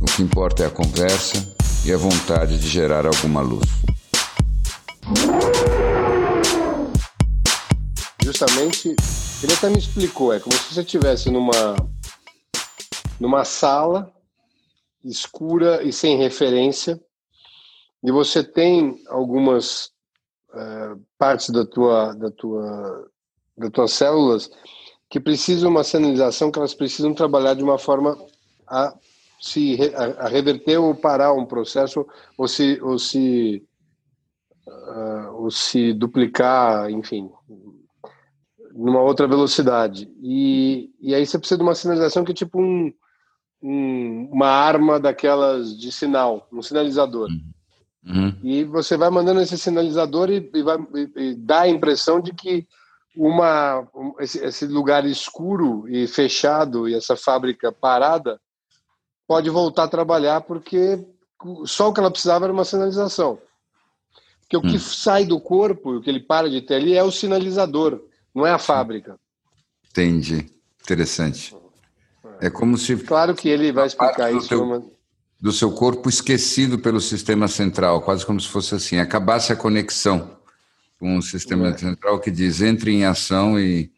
O que importa é a conversa e a vontade de gerar alguma luz. Justamente, ele até me explicou, é como se você estivesse numa, numa sala escura e sem referência, e você tem algumas uh, partes da tua, da tua, das tuas células que precisam uma sinalização que elas precisam trabalhar de uma forma a se a, a reverter ou parar um processo ou se ou se uh, ou se duplicar, enfim, numa outra velocidade. E, e aí você precisa de uma sinalização que é tipo um, um uma arma daquelas de sinal, um sinalizador. Uhum. uhum. E você vai mandando esse sinalizador e, e vai e, e dá a impressão de que uma um, esse, esse lugar escuro e fechado e essa fábrica parada pode voltar a trabalhar porque só o que ela precisava era uma sinalização. Porque o que hum. sai do corpo, o que ele para de ter ali é o sinalizador, não é a fábrica. Entendi. Interessante. É como se. Claro que ele vai explicar isso. Teu, uma... Do seu corpo esquecido pelo sistema central, quase como se fosse assim, acabasse a conexão com o sistema é. central que diz entre em ação e, e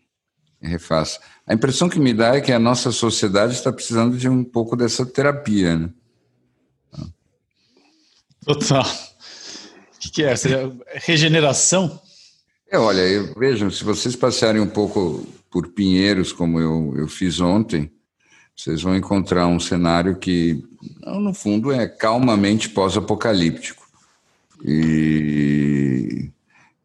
refaça. A impressão que me dá é que a nossa sociedade está precisando de um pouco dessa terapia, né? Total. O que, que é? Seria regeneração? É, olha, eu, vejam, se vocês passarem um pouco por Pinheiros, como eu, eu fiz ontem, vocês vão encontrar um cenário que, no fundo, é calmamente pós-apocalíptico. E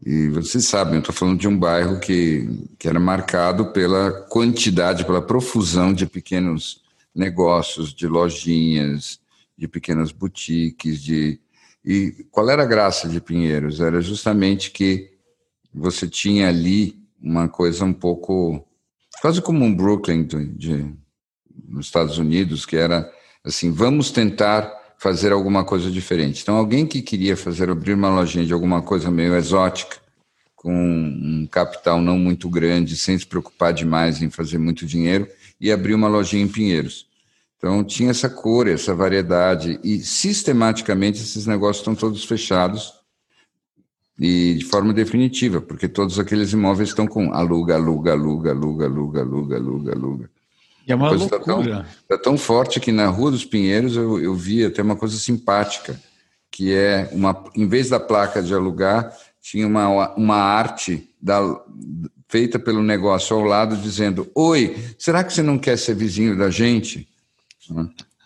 e vocês sabem, eu estou falando de um bairro que, que era marcado pela quantidade, pela profusão de pequenos negócios, de lojinhas, de pequenas boutiques, de e qual era a graça de Pinheiros? Era justamente que você tinha ali uma coisa um pouco quase como um Brooklyn de, de nos Estados Unidos, que era assim, vamos tentar fazer alguma coisa diferente. Então, alguém que queria fazer abrir uma lojinha de alguma coisa meio exótica, com um capital não muito grande, sem se preocupar demais em fazer muito dinheiro, e abrir uma lojinha em Pinheiros. Então, tinha essa cor, essa variedade, e sistematicamente esses negócios estão todos fechados e de forma definitiva, porque todos aqueles imóveis estão com aluga, aluga, aluga, aluga, aluga, aluga, aluga, aluga. E é uma coisa loucura. Tá tão, tá tão, forte que na Rua dos Pinheiros eu, eu vi até uma coisa simpática, que é uma, em vez da placa de alugar, tinha uma, uma arte da, feita pelo negócio ao lado dizendo: Oi, será que você não quer ser vizinho da gente?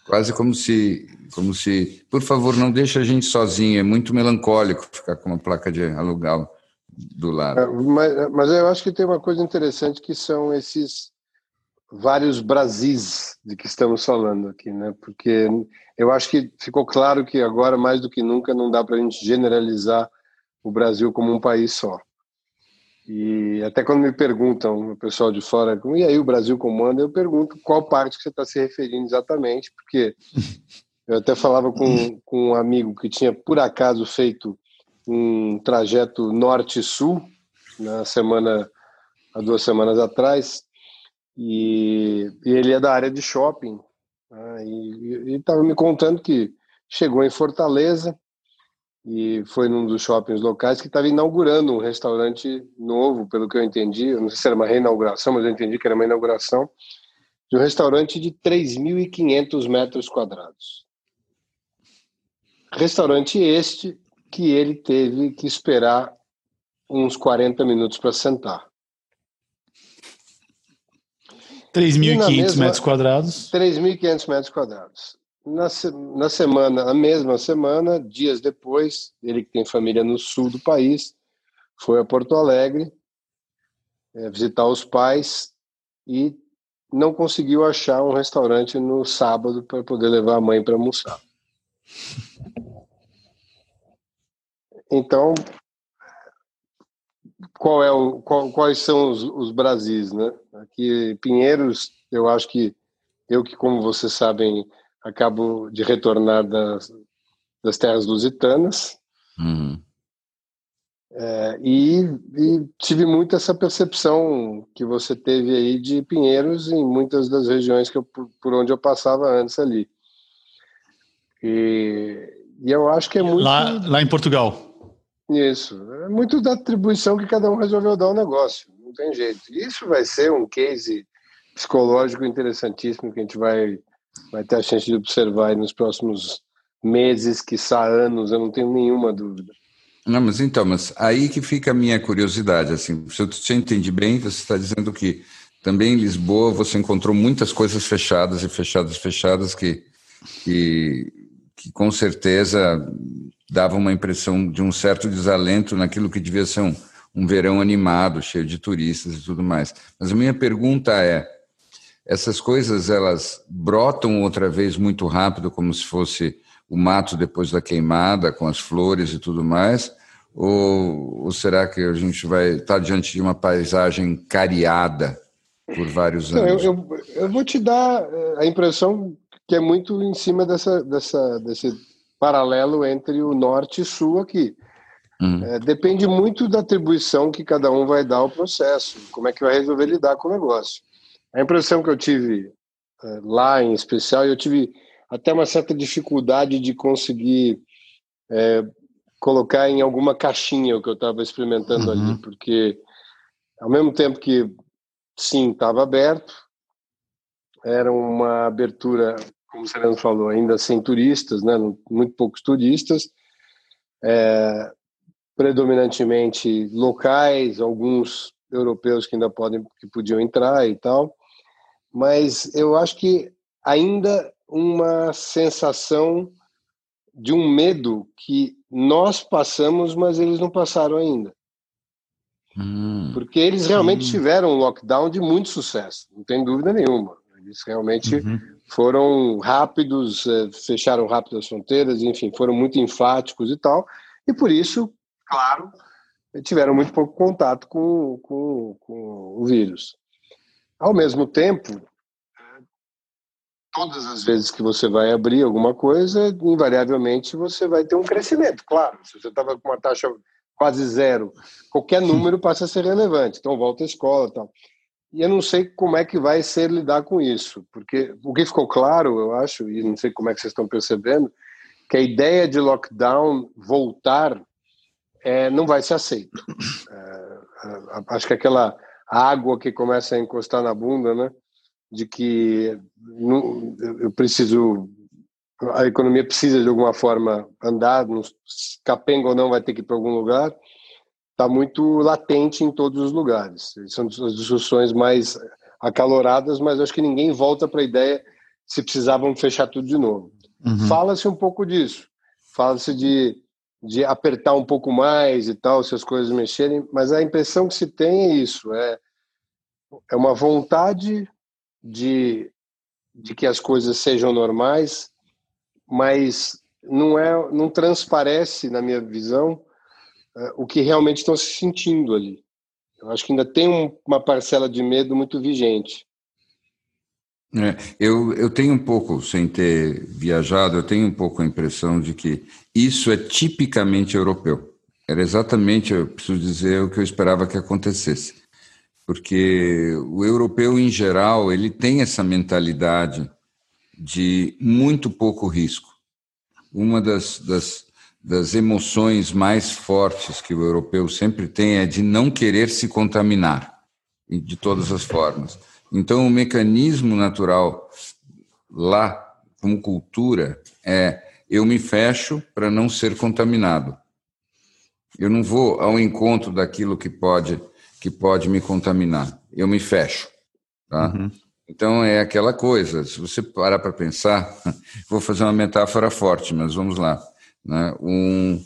Quase como se, como se, por favor, não deixe a gente sozinho. É muito melancólico ficar com uma placa de alugar do lado. É, mas, mas eu acho que tem uma coisa interessante que são esses vários Brasis de que estamos falando aqui, né? Porque eu acho que ficou claro que agora, mais do que nunca, não dá para a gente generalizar o Brasil como um país só. E até quando me perguntam, o pessoal de fora, e aí o Brasil comanda, eu pergunto qual parte que você está se referindo exatamente, porque eu até falava com, com um amigo que tinha, por acaso, feito um trajeto norte-sul na semana, há duas semanas atrás, e, e ele é da área de shopping, né, e estava me contando que chegou em Fortaleza, e foi num dos shoppings locais que estava inaugurando um restaurante novo, pelo que eu entendi. Eu não sei se era uma reinauguração, mas eu entendi que era uma inauguração de um restaurante de 3.500 metros quadrados. Restaurante este que ele teve que esperar uns 40 minutos para sentar. 3.500 metros quadrados. 3.500 metros quadrados. Na, na semana, a mesma semana, dias depois, ele que tem família no sul do país, foi a Porto Alegre é, visitar os pais e não conseguiu achar um restaurante no sábado para poder levar a mãe para almoçar. Então, qual é o, qual, quais são os, os Brasis, né? Aqui, Pinheiros, eu acho que eu que, como vocês sabem, acabo de retornar das, das terras lusitanas. Uhum. É, e, e, tive muito essa percepção que você teve aí de Pinheiros em muitas das regiões que eu, por, onde eu passava antes ali. E, e eu acho que é muito. Lá, lá em Portugal. Isso. É muito da atribuição que cada um resolveu dar ao negócio. Não tem jeito. Isso vai ser um case psicológico interessantíssimo que a gente vai, vai ter a chance de observar nos próximos meses, quiçá anos, eu não tenho nenhuma dúvida. Não, mas então, mas aí que fica a minha curiosidade, assim, se eu te entendi bem, você está dizendo que também em Lisboa você encontrou muitas coisas fechadas e fechadas, fechadas que, que, que com certeza davam uma impressão de um certo desalento naquilo que devia ser um, um verão animado, cheio de turistas e tudo mais. Mas a minha pergunta é, essas coisas elas brotam outra vez muito rápido, como se fosse o mato depois da queimada, com as flores e tudo mais? Ou, ou será que a gente vai estar diante de uma paisagem cariada por vários anos? Eu, eu, eu, vou te dar eh, a impressão que é muito em cima dessa, dessa, desse paralelo entre o norte e sul aqui. Uhum. É, depende muito da atribuição que cada um vai dar ao processo, como é que vai resolver lidar com o negócio. A impressão que eu tive é, lá, em especial, eu tive até uma certa dificuldade de conseguir é, colocar em alguma caixinha o que eu estava experimentando uhum. ali, porque ao mesmo tempo que sim, estava aberto, era uma abertura, como o Sereno falou, ainda sem turistas, né, muito poucos turistas, é, predominantemente locais, alguns europeus que ainda podem, que podiam entrar e tal, mas eu acho que ainda uma sensação de um medo que nós passamos, mas eles não passaram ainda. Hum, Porque eles realmente hum. tiveram um lockdown de muito sucesso, não tem dúvida nenhuma. Eles realmente uhum. foram rápidos, eh, fecharam rápido as fronteiras, enfim, foram muito enfáticos e tal. E por isso, claro, tiveram muito pouco contato com, com, com o vírus. Ao mesmo tempo, todas as vezes que você vai abrir alguma coisa, invariavelmente você vai ter um crescimento, claro. Se você estava com uma taxa quase zero, qualquer número passa a ser relevante. Então volta à escola, tal. E eu não sei como é que vai ser lidar com isso, porque o que ficou claro, eu acho, e não sei como é que vocês estão percebendo, que a ideia de lockdown voltar é, não vai ser aceita. É, acho que aquela água que começa a encostar na bunda, né? de que não, eu preciso, a economia precisa de alguma forma andar, capenga ou não vai ter que ir para algum lugar, está muito latente em todos os lugares. São as discussões mais acaloradas, mas acho que ninguém volta para a ideia se precisavam fechar tudo de novo. Uhum. Fala-se um pouco disso, fala-se de, de apertar um pouco mais e tal, se as coisas mexerem, mas a impressão que se tem é isso, é, é uma vontade de, de que as coisas sejam normais, mas não é, não transparece na minha visão uh, o que realmente estão se sentindo ali. Eu acho que ainda tem um, uma parcela de medo muito vigente. É, eu, eu tenho um pouco, sem ter viajado, eu tenho um pouco a impressão de que isso é tipicamente europeu. Era exatamente, eu preciso dizer, o que eu esperava que acontecesse porque o europeu em geral ele tem essa mentalidade de muito pouco risco. Uma das, das, das emoções mais fortes que o europeu sempre tem é de não querer se contaminar de todas as formas. Então, o mecanismo natural lá, como cultura, é eu me fecho para não ser contaminado. Eu não vou ao encontro daquilo que pode que pode me contaminar. Eu me fecho. Tá? Uhum. Então é aquela coisa, se você parar para pensar, vou fazer uma metáfora forte, mas vamos lá. Né? Um,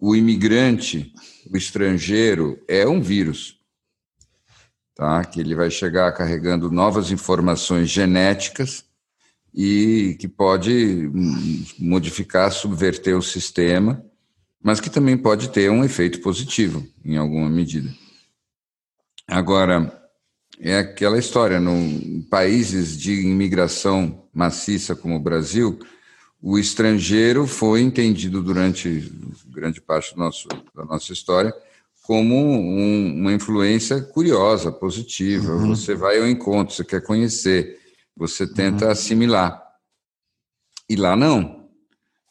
o imigrante, o estrangeiro, é um vírus. Tá? que ele vai chegar carregando novas informações genéticas e que pode modificar, subverter o sistema, mas que também pode ter um efeito positivo em alguma medida. Agora, é aquela história, em países de imigração maciça como o Brasil, o estrangeiro foi entendido durante grande parte nosso, da nossa história como um, uma influência curiosa, positiva. Uhum. Você vai ao encontro, você quer conhecer, você tenta uhum. assimilar. E lá não.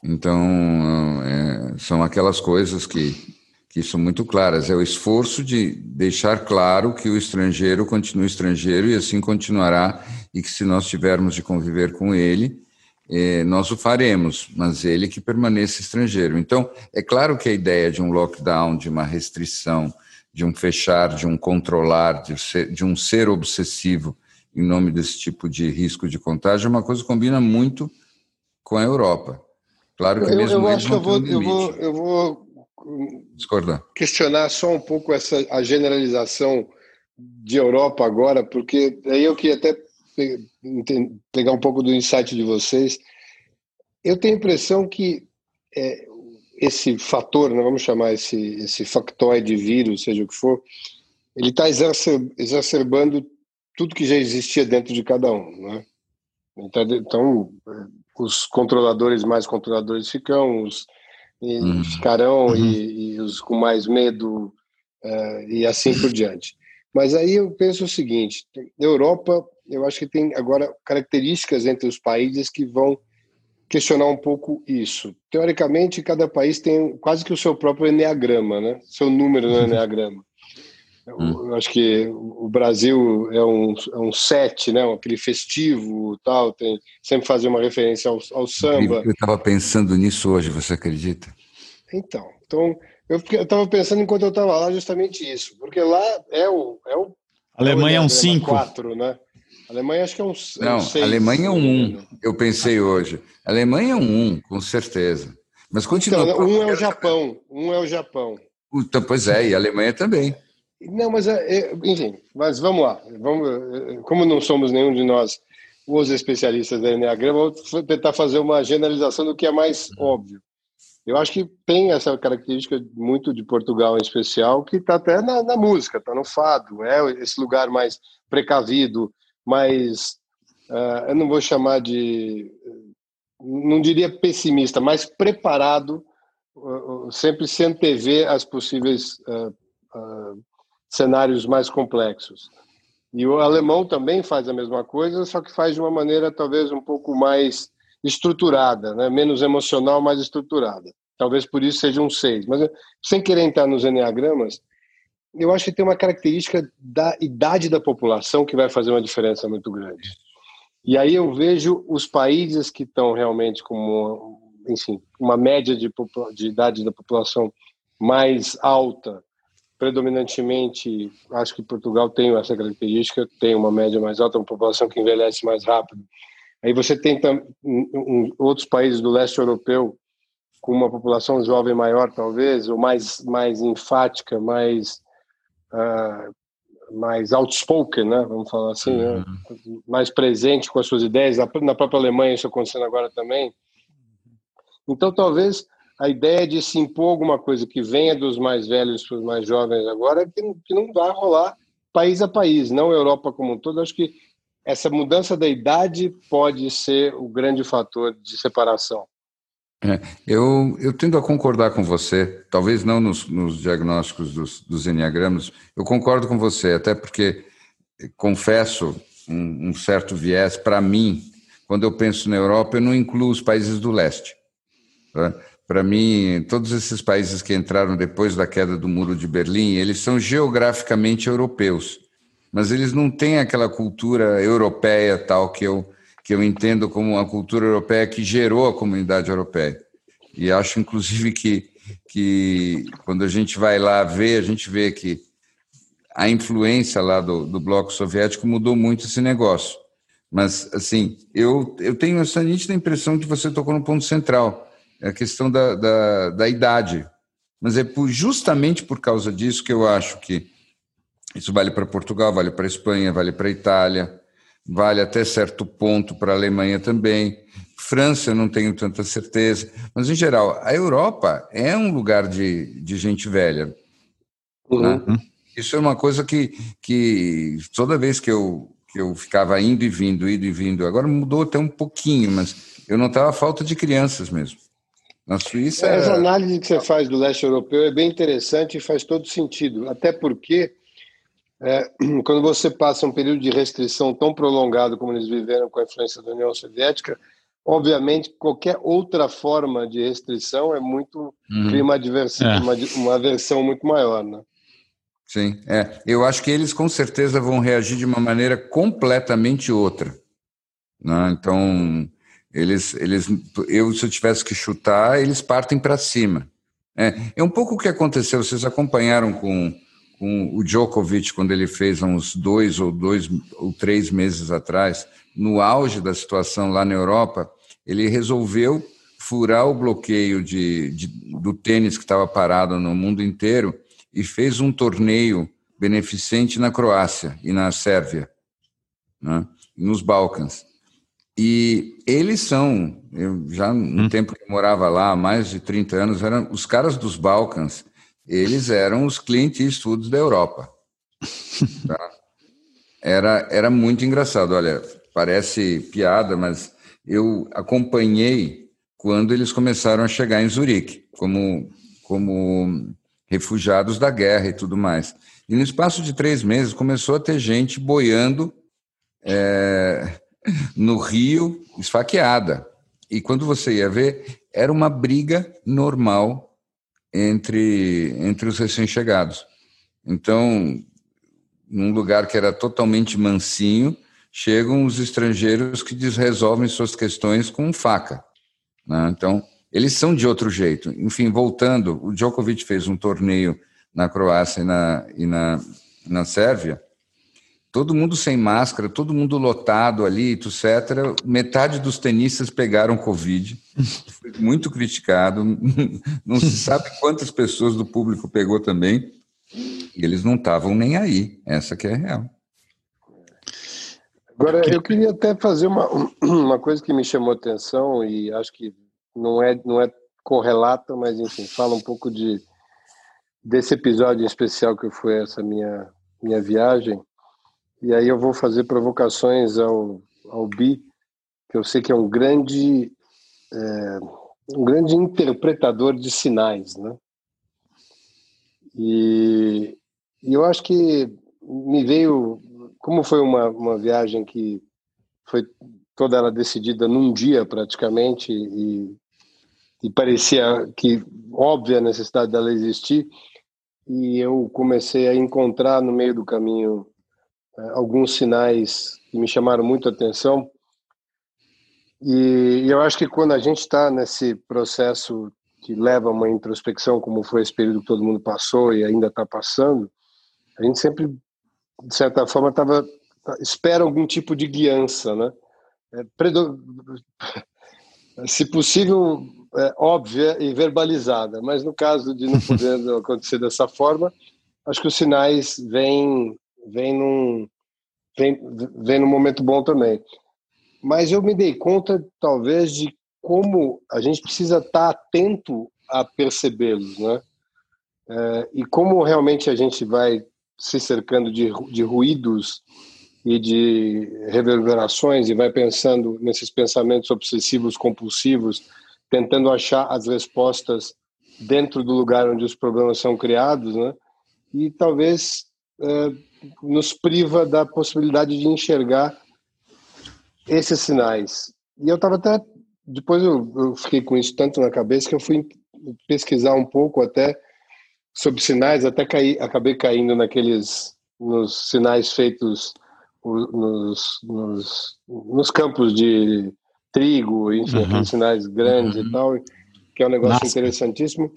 Então, é, são aquelas coisas que, que são muito claras. É o esforço de deixar claro que o estrangeiro continua estrangeiro e assim continuará, e que se nós tivermos de conviver com ele, é, nós o faremos, mas ele que permaneça estrangeiro. Então, é claro que a ideia de um lockdown, de uma restrição, de um fechar, de um controlar, de, ser, de um ser obsessivo em nome desse tipo de risco de contágio é uma coisa que combina muito com a Europa. Claro que eu, mesmo eu acho que eu vou, eu vou, eu vou discordar. Questionar só um pouco essa a generalização de Europa agora, porque aí eu queria até pegar um pouco do insight de vocês. Eu tenho a impressão que é, esse fator, né, vamos chamar esse, esse factoide vírus, seja o que for, ele está exacerbando tudo que já existia dentro de cada um. Né? Então, então, os controladores mais controladores ficam, os uhum. ficarão uhum. e, e, os com mais medo uh, e assim por diante. Mas aí eu penso o seguinte: Europa eu acho que tem agora características entre os países que vão questionar um pouco isso. Teoricamente, cada país tem quase que o seu próprio enneagrama, né? Seu número no enneagrama. Hum. Eu acho que o Brasil é um, é um sete, né? Aquele festivo tal, tem sempre fazer uma referência ao, ao samba. Eu estava pensando nisso hoje, você acredita? Então, então eu estava pensando enquanto eu estava lá justamente isso, porque lá é o é o Alemanha é um 5. né? A Alemanha acho que é um, é Não, seis, Alemanha é um 1, um, eu pensei hoje. A Alemanha é um 1, com certeza. Mas continua. Então, um é o Japão, um é o Japão. Então, pois é, e a Alemanha também. Não, mas, é, é, enfim, mas vamos lá. Vamos, é, como não somos nenhum de nós os especialistas da Enneagrama, vou tentar fazer uma generalização do que é mais óbvio. Eu acho que tem essa característica muito de Portugal em especial, que está até na, na música, está no fado, é esse lugar mais precavido, mais, uh, eu não vou chamar de, não diria pessimista, mais preparado, uh, sempre se antever as possíveis uh, cenários mais complexos. E o alemão também faz a mesma coisa, só que faz de uma maneira talvez um pouco mais estruturada, né? menos emocional, mais estruturada. Talvez por isso seja um seis. Mas sem querer entrar nos enneagramas, eu acho que tem uma característica da idade da população que vai fazer uma diferença muito grande. E aí eu vejo os países que estão realmente com, enfim, uma média de, de idade da população mais alta, predominantemente, acho que Portugal tem essa característica, tem uma média mais alta, uma população que envelhece mais rápido. Aí você tem outros países do leste europeu com uma população jovem maior, talvez, ou mais, mais enfática, mais uh, mais outspoken, né? Vamos falar assim, né? uhum. né? mais presente com as suas ideias. Na própria Alemanha isso acontecendo agora também. Então, talvez a ideia de se impor alguma coisa que venha dos mais velhos para os mais jovens agora é que, que não vai rolar país a país, não Europa como um todo. Acho que essa mudança da idade pode ser o grande fator de separação. É, eu, eu tendo a concordar com você, talvez não nos, nos diagnósticos dos, dos enneagramas, eu concordo com você, até porque confesso um, um certo viés. Para mim, quando eu penso na Europa, eu não incluo os países do leste. Tá? Para mim, todos esses países que entraram depois da queda do Muro de Berlim, eles são geograficamente europeus, mas eles não têm aquela cultura europeia tal que eu que eu entendo como uma cultura europeia que gerou a comunidade europeia. E acho, inclusive, que, que quando a gente vai lá ver, a gente vê que a influência lá do, do bloco soviético mudou muito esse negócio. Mas, assim, eu, eu tenho essa nítida impressão que você tocou no ponto central, é a questão da, da, da idade. Mas é por, justamente por causa disso que eu acho que Isso vale para Portugal, vale para Espanha, vale para Itália, vale até certo ponto para a Alemanha também. França, eu não tenho tanta certeza. Mas, em geral, a Europa é um lugar de, de gente velha. Uhum. Né? Isso é uma coisa que, que toda vez que eu, que eu ficava indo e vindo, indo e vindo, agora mudou até um pouquinho, mas eu notava falta de crianças mesmo. Na Suíça. Essa análise que você faz do leste europeu é bem interessante e faz todo sentido. Até porque, é, quando você passa um período de restrição tão prolongado como eles viveram com a influência da União Soviética, obviamente qualquer outra forma de restrição é muito uhum. cria uma, é. uma, uma aversão muito maior, né? Sim, é. Eu acho que eles com certeza vão reagir de uma maneira completamente outra. Né? Então, eles, eles, eu se eu tivesse que chutar, eles partem para cima. É, é um pouco o que aconteceu. Vocês acompanharam com, com o Djokovic quando ele fez há uns dois ou dois ou três meses atrás, no auge da situação lá na Europa, ele resolveu furar o bloqueio de, de do tênis que estava parado no mundo inteiro e fez um torneio beneficente na Croácia e na Sérvia, né? nos Balcãs. E eles são, eu já no hum. tempo que morava lá, há mais de 30 anos, eram os caras dos Balcãs, eles eram os Clint Eastwoods da Europa. Tá? Era, era muito engraçado. Olha, parece piada, mas eu acompanhei quando eles começaram a chegar em Zurique, como, como refugiados da guerra e tudo mais. E no espaço de três meses começou a ter gente boiando é, no rio, esfaqueada. E quando você ia ver, era uma briga normal entre, entre os recém-chegados. Então, num lugar que era totalmente mansinho, chegam os estrangeiros que resolvem suas questões com faca. Né? Então, eles são de outro jeito. Enfim, voltando, o Djokovic fez um torneio na Croácia e na, e na, na Sérvia, todo mundo sem máscara, todo mundo lotado ali, etc. Metade dos tenistas pegaram Covid, foi muito criticado, não se sabe quantas pessoas do público pegou também, e eles não estavam nem aí, essa que é a real. Agora, eu queria até fazer uma, uma coisa que me chamou atenção e acho que não é, não é correlata, mas enfim, fala um pouco de desse episódio em especial que foi essa minha minha viagem. E aí eu vou fazer provocações ao ao Bi, que eu sei que é um grande é, um grande interpretador de sinais, né? E, e eu acho que me veio, como foi uma, uma viagem que foi toda ela decidida num dia praticamente e e parecia que óbvia a necessidade dela existir e eu comecei a encontrar no meio do caminho alguns sinais que me chamaram muito a atenção. E eu acho que quando a gente está nesse processo que leva a uma introspecção como foi esse período que todo mundo passou e ainda está passando a gente sempre de certa forma tava espera algum tipo de guiança né? É, predo... se possível é, óbvia e verbalizada, mas no caso de não poder acontecer dessa forma, acho que os sinais vêm, vêm, num, vêm, vêm num momento bom também. Mas eu me dei conta, talvez, de como a gente precisa estar atento a percebê-los, né? É, e como realmente a gente vai se cercando de, de ruídos e de reverberações e vai pensando nesses pensamentos obsessivos compulsivos tentando achar as respostas dentro do lugar onde os problemas são criados, né? E talvez é, nos priva da possibilidade de enxergar esses sinais. E eu estava até depois eu, eu, fiquei com isso tanto na cabeça que eu fui pesquisar um pouco até sobre sinais, até caí, acabei caindo naqueles nos sinais feitos nos, nos, nos campos de trigo, enfim, uhum. aqueles sinais grandes uhum. e tal, que é um negócio Nossa. interessantíssimo.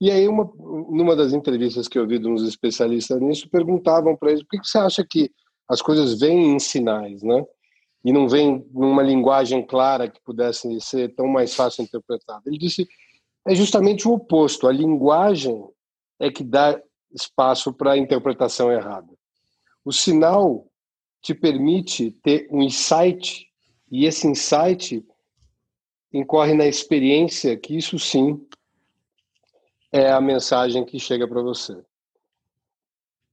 E aí, uma, numa das entrevistas que eu vi de uns especialistas nisso, perguntavam para eles por que, que você acha que as coisas vêm em sinais, né? E não vêm numa linguagem clara que pudesse ser tão mais fácil interpretada. Ele disse é justamente o oposto. A linguagem é que dá espaço para a interpretação errada. O sinal te permite ter um insight, e esse insight incorre na experiência que isso sim é a mensagem que chega para você.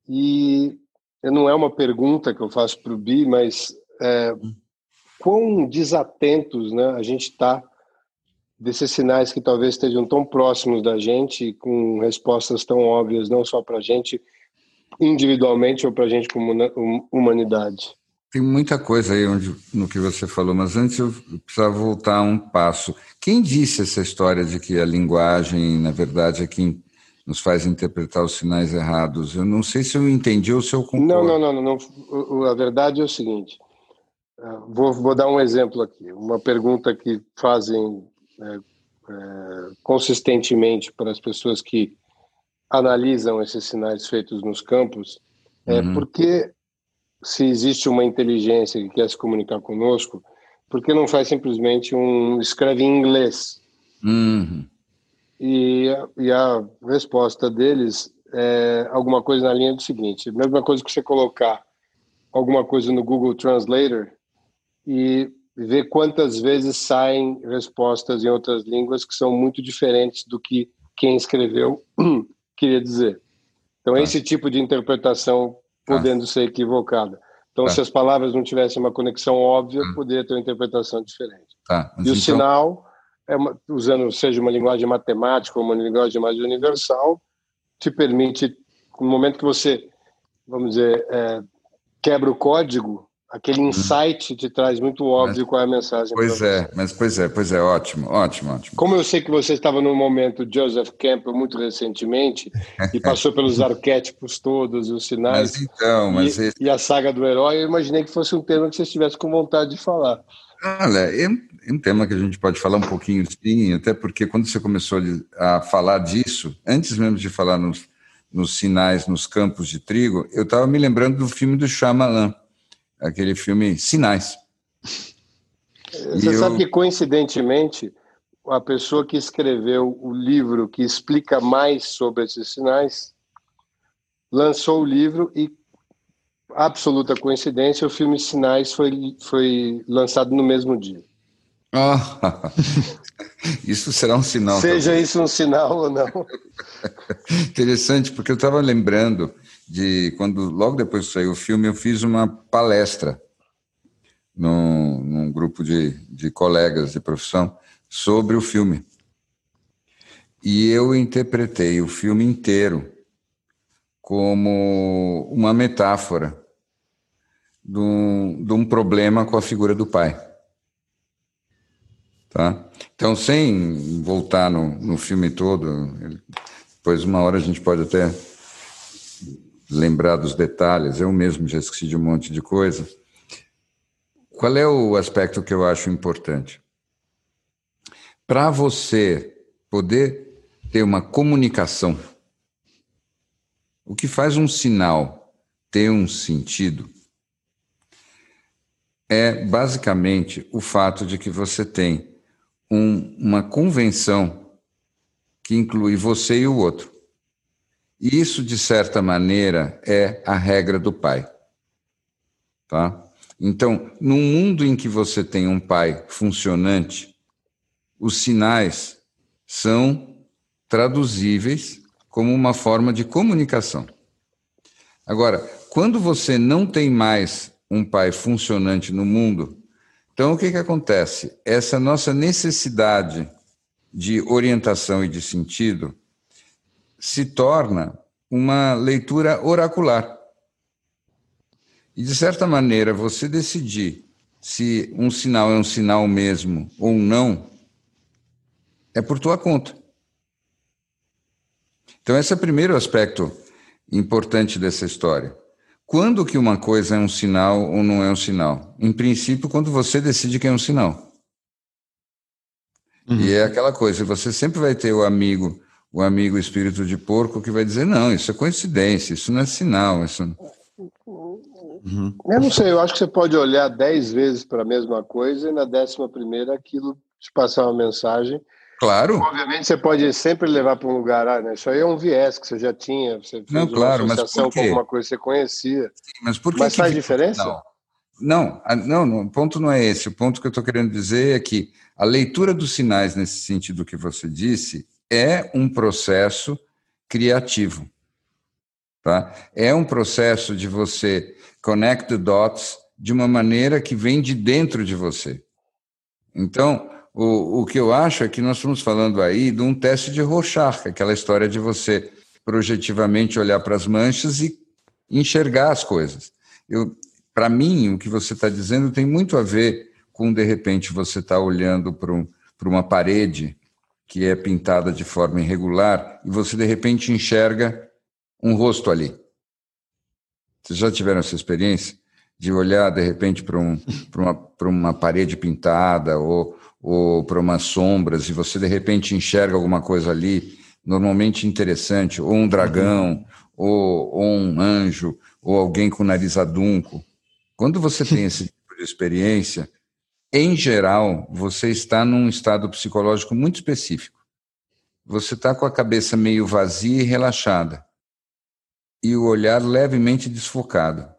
E não é uma pergunta que eu faço para o Bi, mas é, quão desatentos né, a gente está desses sinais que talvez estejam tão próximos da gente, com respostas tão óbvias, não só para a gente individualmente ou para a gente como humanidade. Tem muita coisa aí onde, no que você falou, mas antes eu precisava voltar um passo. Quem disse essa história de que a linguagem, na verdade, é quem nos faz interpretar os sinais errados? Eu não sei se eu entendi ou se eu concordo. Não, não, não. não. A verdade é o seguinte. Ah, vou, vou dar um exemplo aqui. Uma pergunta que fazem é, é, consistentemente para as pessoas que analisam esses sinais feitos nos campos é uhum. por que, se existe uma inteligência que quer se comunicar conosco, por que não faz simplesmente um escreve em inglês? Uhum. E, e a resposta deles é alguma coisa na linha do seguinte: mesma coisa que você colocar alguma coisa no Google Translator e ver quantas vezes saem respostas em outras línguas que são muito diferentes do que quem escreveu queria dizer. Então, ah. esse tipo de interpretação podendo ah. ser equivocada. Então, ah. se as palavras não tivessem uma conexão óbvia, ah. poderia ter uma interpretação diferente. Tá. E o então... sinal, é uma, usando seja uma linguagem matemática ou uma linguagem mais universal, te permite, no momento que você, vamos dizer, é, quebra o código, aquele uhum. insight te traz muito óbvio mas, qual é a mensagem. Pois é, mas pois é, pois é, ótimo, ótimo, ótimo. Como eu sei que você estava no momento Joseph Campbell muito recentemente e passou pelos arquétipos todos, os sinais. Mas então, mas e, esse... e a saga do herói, eu imaginei que fosse um tema que você estivesse com vontade de falar. Olha, é um tema que a gente pode falar um pouquinho sim, até porque quando você começou a falar disso, antes mesmo de falar nos, nos sinais, nos campos de trigo, eu estava me lembrando do filme do Shyamalan, aquele filme Sinais. Você e sabe eu... que, coincidentemente, a pessoa que escreveu o livro que explica mais sobre esses sinais lançou o livro e, absoluta coincidência, o filme Sinais foi, foi lançado no mesmo dia. Oh, isso será um sinal. Seja talvez. isso um sinal ou não. Interessante, porque eu estava lembrando de quando logo depois que saiu o filme, eu fiz uma palestra num, num grupo de, de colegas de profissão sobre o filme. E eu interpretei o filme inteiro como uma metáfora de um, de um problema com a figura do pai. Tá? Então, sem voltar no, no filme todo, depois uma hora a gente pode até lembrar dos detalhes, eu mesmo já esqueci de um monte de coisa. Qual é o aspecto que eu acho importante? Para você poder ter uma comunicação, o que faz um sinal ter um sentido é basicamente o fato de que você tem um, uma convenção que inclui você e o outro. E isso, de certa maneira, é a regra do pai. Tá? Então, num mundo em que você tem um pai funcionante, os sinais são traduzíveis como uma forma de comunicação. Agora, quando você não tem mais um pai funcionante no mundo, então o que, que acontece? Essa nossa necessidade de orientação e de sentido se torna uma leitura oracular. E, de certa maneira, você decidir se um sinal é um sinal mesmo ou não, é por tua conta. Então, esse é o primeiro aspecto importante dessa história. Quando que uma coisa é um sinal ou não é um sinal? Em princípio, quando você decide que é um sinal. Uhum. E é aquela coisa, você sempre vai ter o amigo o amigo espírito de porco que vai dizer: não, isso é coincidência, isso não é sinal. Isso... Uhum. Eu não sei, eu acho que você pode olhar dez vezes para a mesma coisa e na décima primeira aquilo te passar uma mensagem Claro. Obviamente você pode sempre levar para um lugar, ah, né? isso aí é um viés que você já tinha, você fez não, claro, uma associação com alguma coisa que você conhecia. Sim, mas por que mas que faz ficou- diferença? Não. Não, não, o ponto não é esse. O ponto que eu estou querendo dizer é que a leitura dos sinais, nesse sentido que você disse, é um processo criativo. Tá? É um processo de você connect the dots de uma maneira que vem de dentro de você. Então, o, o que eu acho é que nós estamos falando aí de um teste de Rorschach, aquela história de você projetivamente olhar para as manchas e enxergar as coisas. Para mim, o que você está dizendo tem muito a ver com, de repente, você está olhando para um, uma parede que é pintada de forma irregular e você, de repente, enxerga um rosto ali. Vocês já tiveram essa experiência? De olhar, de repente, para um, uma, uma parede pintada ou, ou para umas sombras e você, de repente, enxerga alguma coisa ali, normalmente interessante, ou um dragão, ou, ou um anjo, ou alguém com nariz adunco. Quando você tem esse tipo de experiência, em geral, você está num estado psicológico muito específico. Você está com a cabeça meio vazia e relaxada, e o olhar levemente desfocado.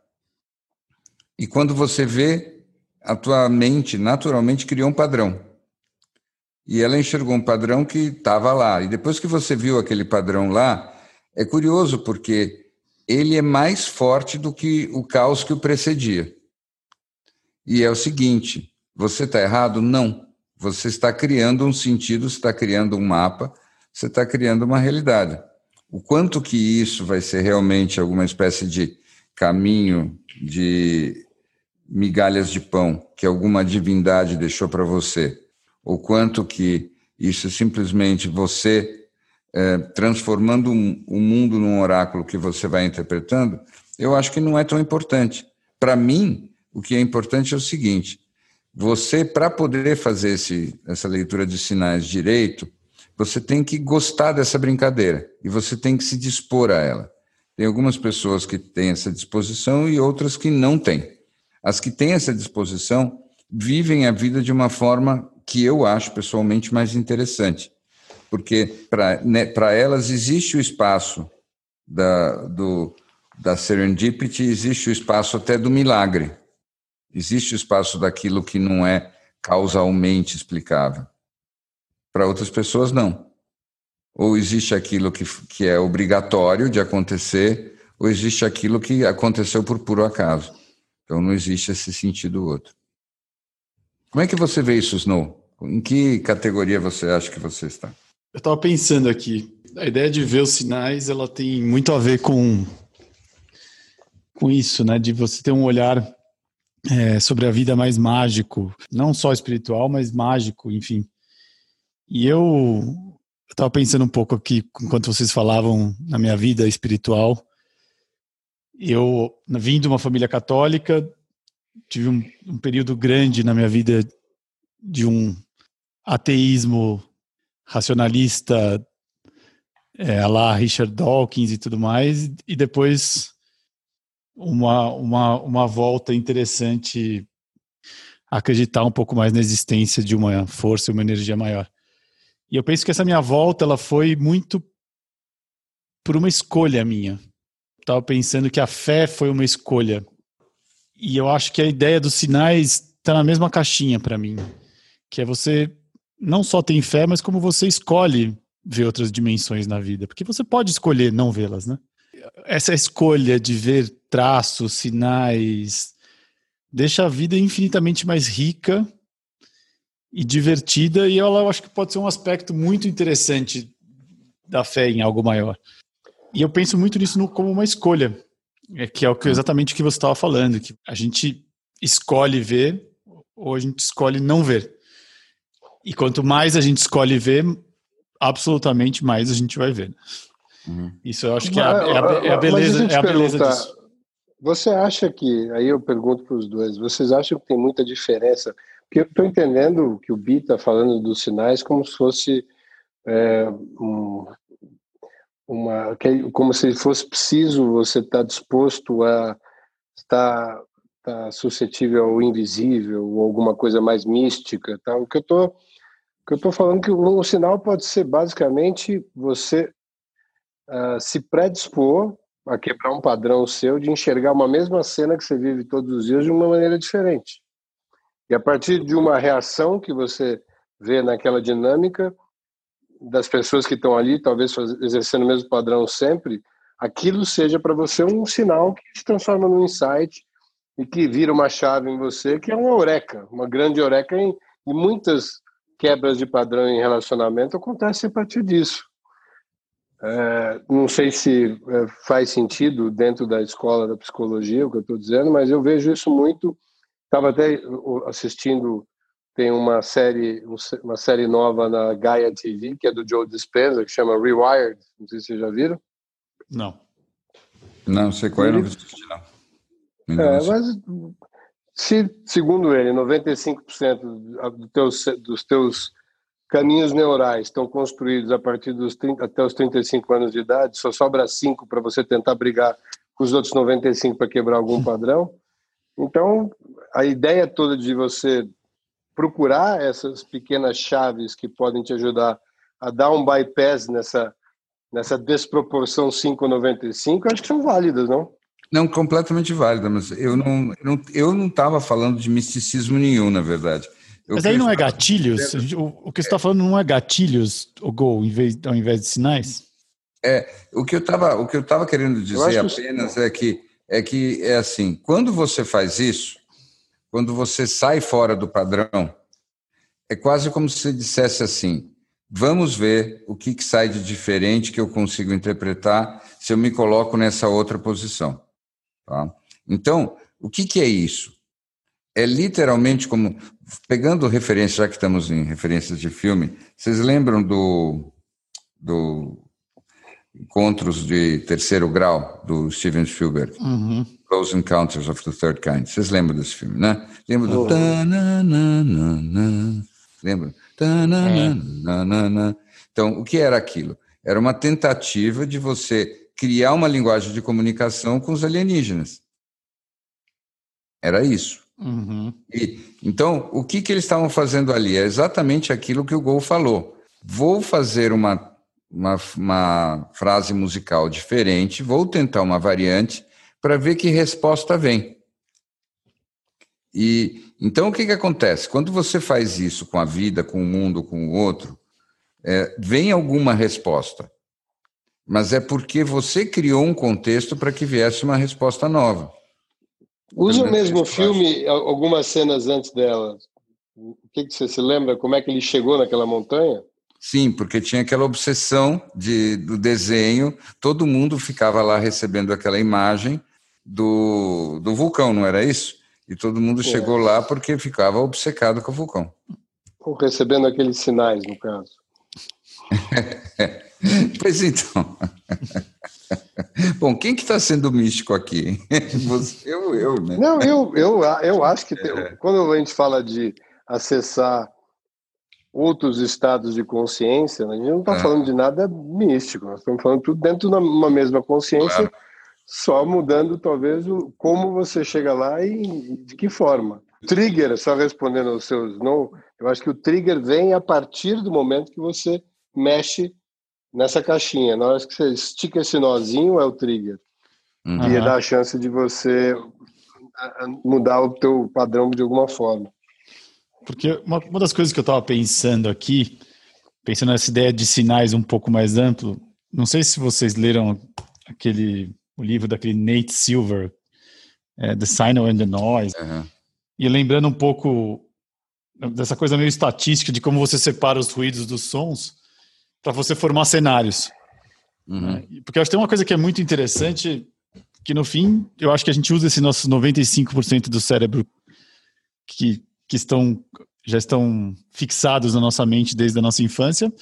E quando você vê, a tua mente naturalmente criou um padrão. E ela enxergou um padrão que estava lá. E depois que você viu aquele padrão lá, é curioso porque ele é mais forte do que o caos que o precedia. E é o seguinte: você está errado? Não. Você está criando um sentido, você está criando um mapa, você está criando uma realidade. O quanto que isso vai ser realmente alguma espécie de caminho de migalhas de pão que alguma divindade deixou para você, ou quanto que isso é simplesmente você é, transformando um, o mundo num oráculo que você vai interpretando, eu acho que não é tão importante. Para mim, o que é importante é o seguinte: você, para poder fazer esse, essa leitura de sinais direito, você tem que gostar dessa brincadeira e você tem que se dispor a ela. Tem algumas pessoas que têm essa disposição e outras que não têm. As que têm essa disposição vivem a vida de uma forma que eu acho pessoalmente mais interessante, porque para né, elas existe o espaço da, do, da serendipity, existe o espaço até do milagre, existe o espaço daquilo que não é causalmente explicável. Para outras pessoas, não. Ou existe aquilo que, que é obrigatório de acontecer, ou existe aquilo que aconteceu por puro acaso. Então não existe esse sentido outro. Como é que você vê isso, Snow? Em que categoria você acha que você está? Eu estava pensando aqui. A ideia de ver os sinais, ela tem muito a ver com com isso, né? De você ter um olhar é, sobre a vida mais mágico, não só espiritual, mas mágico, enfim. E eu estava pensando um pouco aqui, enquanto vocês falavam na minha vida espiritual. Eu vim de uma família católica, tive um, um período grande na minha vida de um ateísmo racionalista, é, lá Richard Dawkins e tudo mais, e depois uma, uma, uma volta interessante acreditar um pouco mais na existência de uma força, uma energia maior. E eu penso que essa minha volta ela foi muito por uma escolha minha. Estava pensando que a fé foi uma escolha. E eu acho que a ideia dos sinais está na mesma caixinha para mim, que é você não só tem fé, mas como você escolhe ver outras dimensões na vida, porque você pode escolher não vê-las, né? Essa escolha de ver traços, sinais, deixa a vida infinitamente mais rica e divertida, e ela eu acho que pode ser um aspecto muito interessante da fé em algo maior. E eu penso muito nisso no, como uma escolha, é que é o que, exatamente o que você estava falando, que a gente escolhe ver ou a gente escolhe não ver. E quanto mais a gente escolhe ver, absolutamente mais a gente vai ver. Uhum. Isso eu acho que é a, é a, é a beleza, é a beleza disso. Você acha que, aí eu pergunto para os dois, vocês acham que tem muita diferença? Porque eu estou entendendo que o Bi está falando dos sinais como se fosse é, um, uma, como se fosse preciso você estar tá disposto a estar, estar suscetível ao invisível ou alguma coisa mais mística. Tá? O que eu estou que eu estou falando que um, um sinal pode ser basicamente você uh, se predispor a quebrar um padrão seu de enxergar uma mesma cena que você vive todos os dias de uma maneira diferente. E a partir de uma reação que você vê naquela dinâmica das pessoas que estão ali, talvez exercendo o mesmo padrão sempre, aquilo seja para você um sinal que se transforma num insight e que vira uma chave em você, que é uma eureka, uma grande eureka e muitas quebras de padrão em relacionamento acontecem a partir disso. É, não sei se é, faz sentido dentro da escola da psicologia o que eu estou dizendo, mas eu vejo isso muito. Estava até assistindo, tem uma série, uma série nova na Gaia TV, que é do Joe Dispenza, que chama Rewired. Não sei se vocês já viram. Não. Não, sei qual é, não assisti, não. É, mas se, segundo ele, 95% do teus, dos teus caminhos neurais estão construídos a partir dos 30, até os 35 anos de idade, só sobra 5 para você tentar brigar com os outros 95 para quebrar algum padrão. Então, a ideia toda de você procurar essas pequenas chaves que podem te ajudar a dar um bypass nessa nessa desproporção 5,95, acho que são válidas, não? Não, completamente válida, mas eu não eu não eu não estava falando de misticismo nenhum, na verdade. Eu mas aí não é gatilhos? O, que você está falando não é gatilhos, o gol, em vez, ao invés de sinais? É, o que eu estava o que eu tava querendo dizer apenas que... é que é que é assim, quando você faz isso, quando você sai fora do padrão, é quase como se dissesse assim: Vamos ver o que, que sai de diferente que eu consigo interpretar se eu me coloco nessa outra posição. Tá? Então, o que, que é isso? É literalmente como. Pegando referência, já que estamos em referências de filme, vocês lembram do, do Encontros de Terceiro Grau, do Steven Spielberg? Uhum. Close Encounters of the Third Kind. Vocês lembram desse filme, né? Lembram do. Lembram? É. Então, o que era aquilo? Era uma tentativa de você criar uma linguagem de comunicação com os alienígenas. Era isso. Uhum. E, então, o que, que eles estavam fazendo ali? É exatamente aquilo que o Gol falou. Vou fazer uma, uma, uma frase musical diferente, vou tentar uma variante para ver que resposta vem. E então, o que, que acontece? Quando você faz isso com a vida, com o mundo, com o outro, é, vem alguma resposta. Mas é porque você criou um contexto para que viesse uma resposta nova. Usa o mesmo filme algumas cenas antes dela. O que, que você se lembra? Como é que ele chegou naquela montanha? Sim, porque tinha aquela obsessão de, do desenho, todo mundo ficava lá recebendo aquela imagem do, do vulcão, não era isso? E todo mundo é. chegou lá porque ficava obcecado com o vulcão. Ou recebendo aqueles sinais, no caso. pois então. Bom, quem que está sendo místico aqui? Você ou eu, né? Não, eu, eu, eu acho que tem, é. quando a gente fala de acessar outros estados de consciência, a gente não está é. falando de nada místico, nós estamos falando tudo dentro de uma mesma consciência claro só mudando talvez o como você chega lá e de que forma. Trigger, só respondendo aos seus não, eu acho que o trigger vem a partir do momento que você mexe nessa caixinha. Na hora que você estica esse nozinho, é o trigger. Uhum. E dá a chance de você mudar o teu padrão de alguma forma. Porque uma, uma das coisas que eu estava pensando aqui, pensando nessa ideia de sinais um pouco mais amplo, não sei se vocês leram aquele o livro daquele Nate Silver, é, The Signal and the Noise. Uhum. E lembrando um pouco dessa coisa meio estatística de como você separa os ruídos dos sons para você formar cenários. Uhum. Né? Porque eu acho que tem uma coisa que é muito interessante, que no fim, eu acho que a gente usa esse nosso 95% do cérebro que, que estão já estão fixados na nossa mente desde a nossa infância,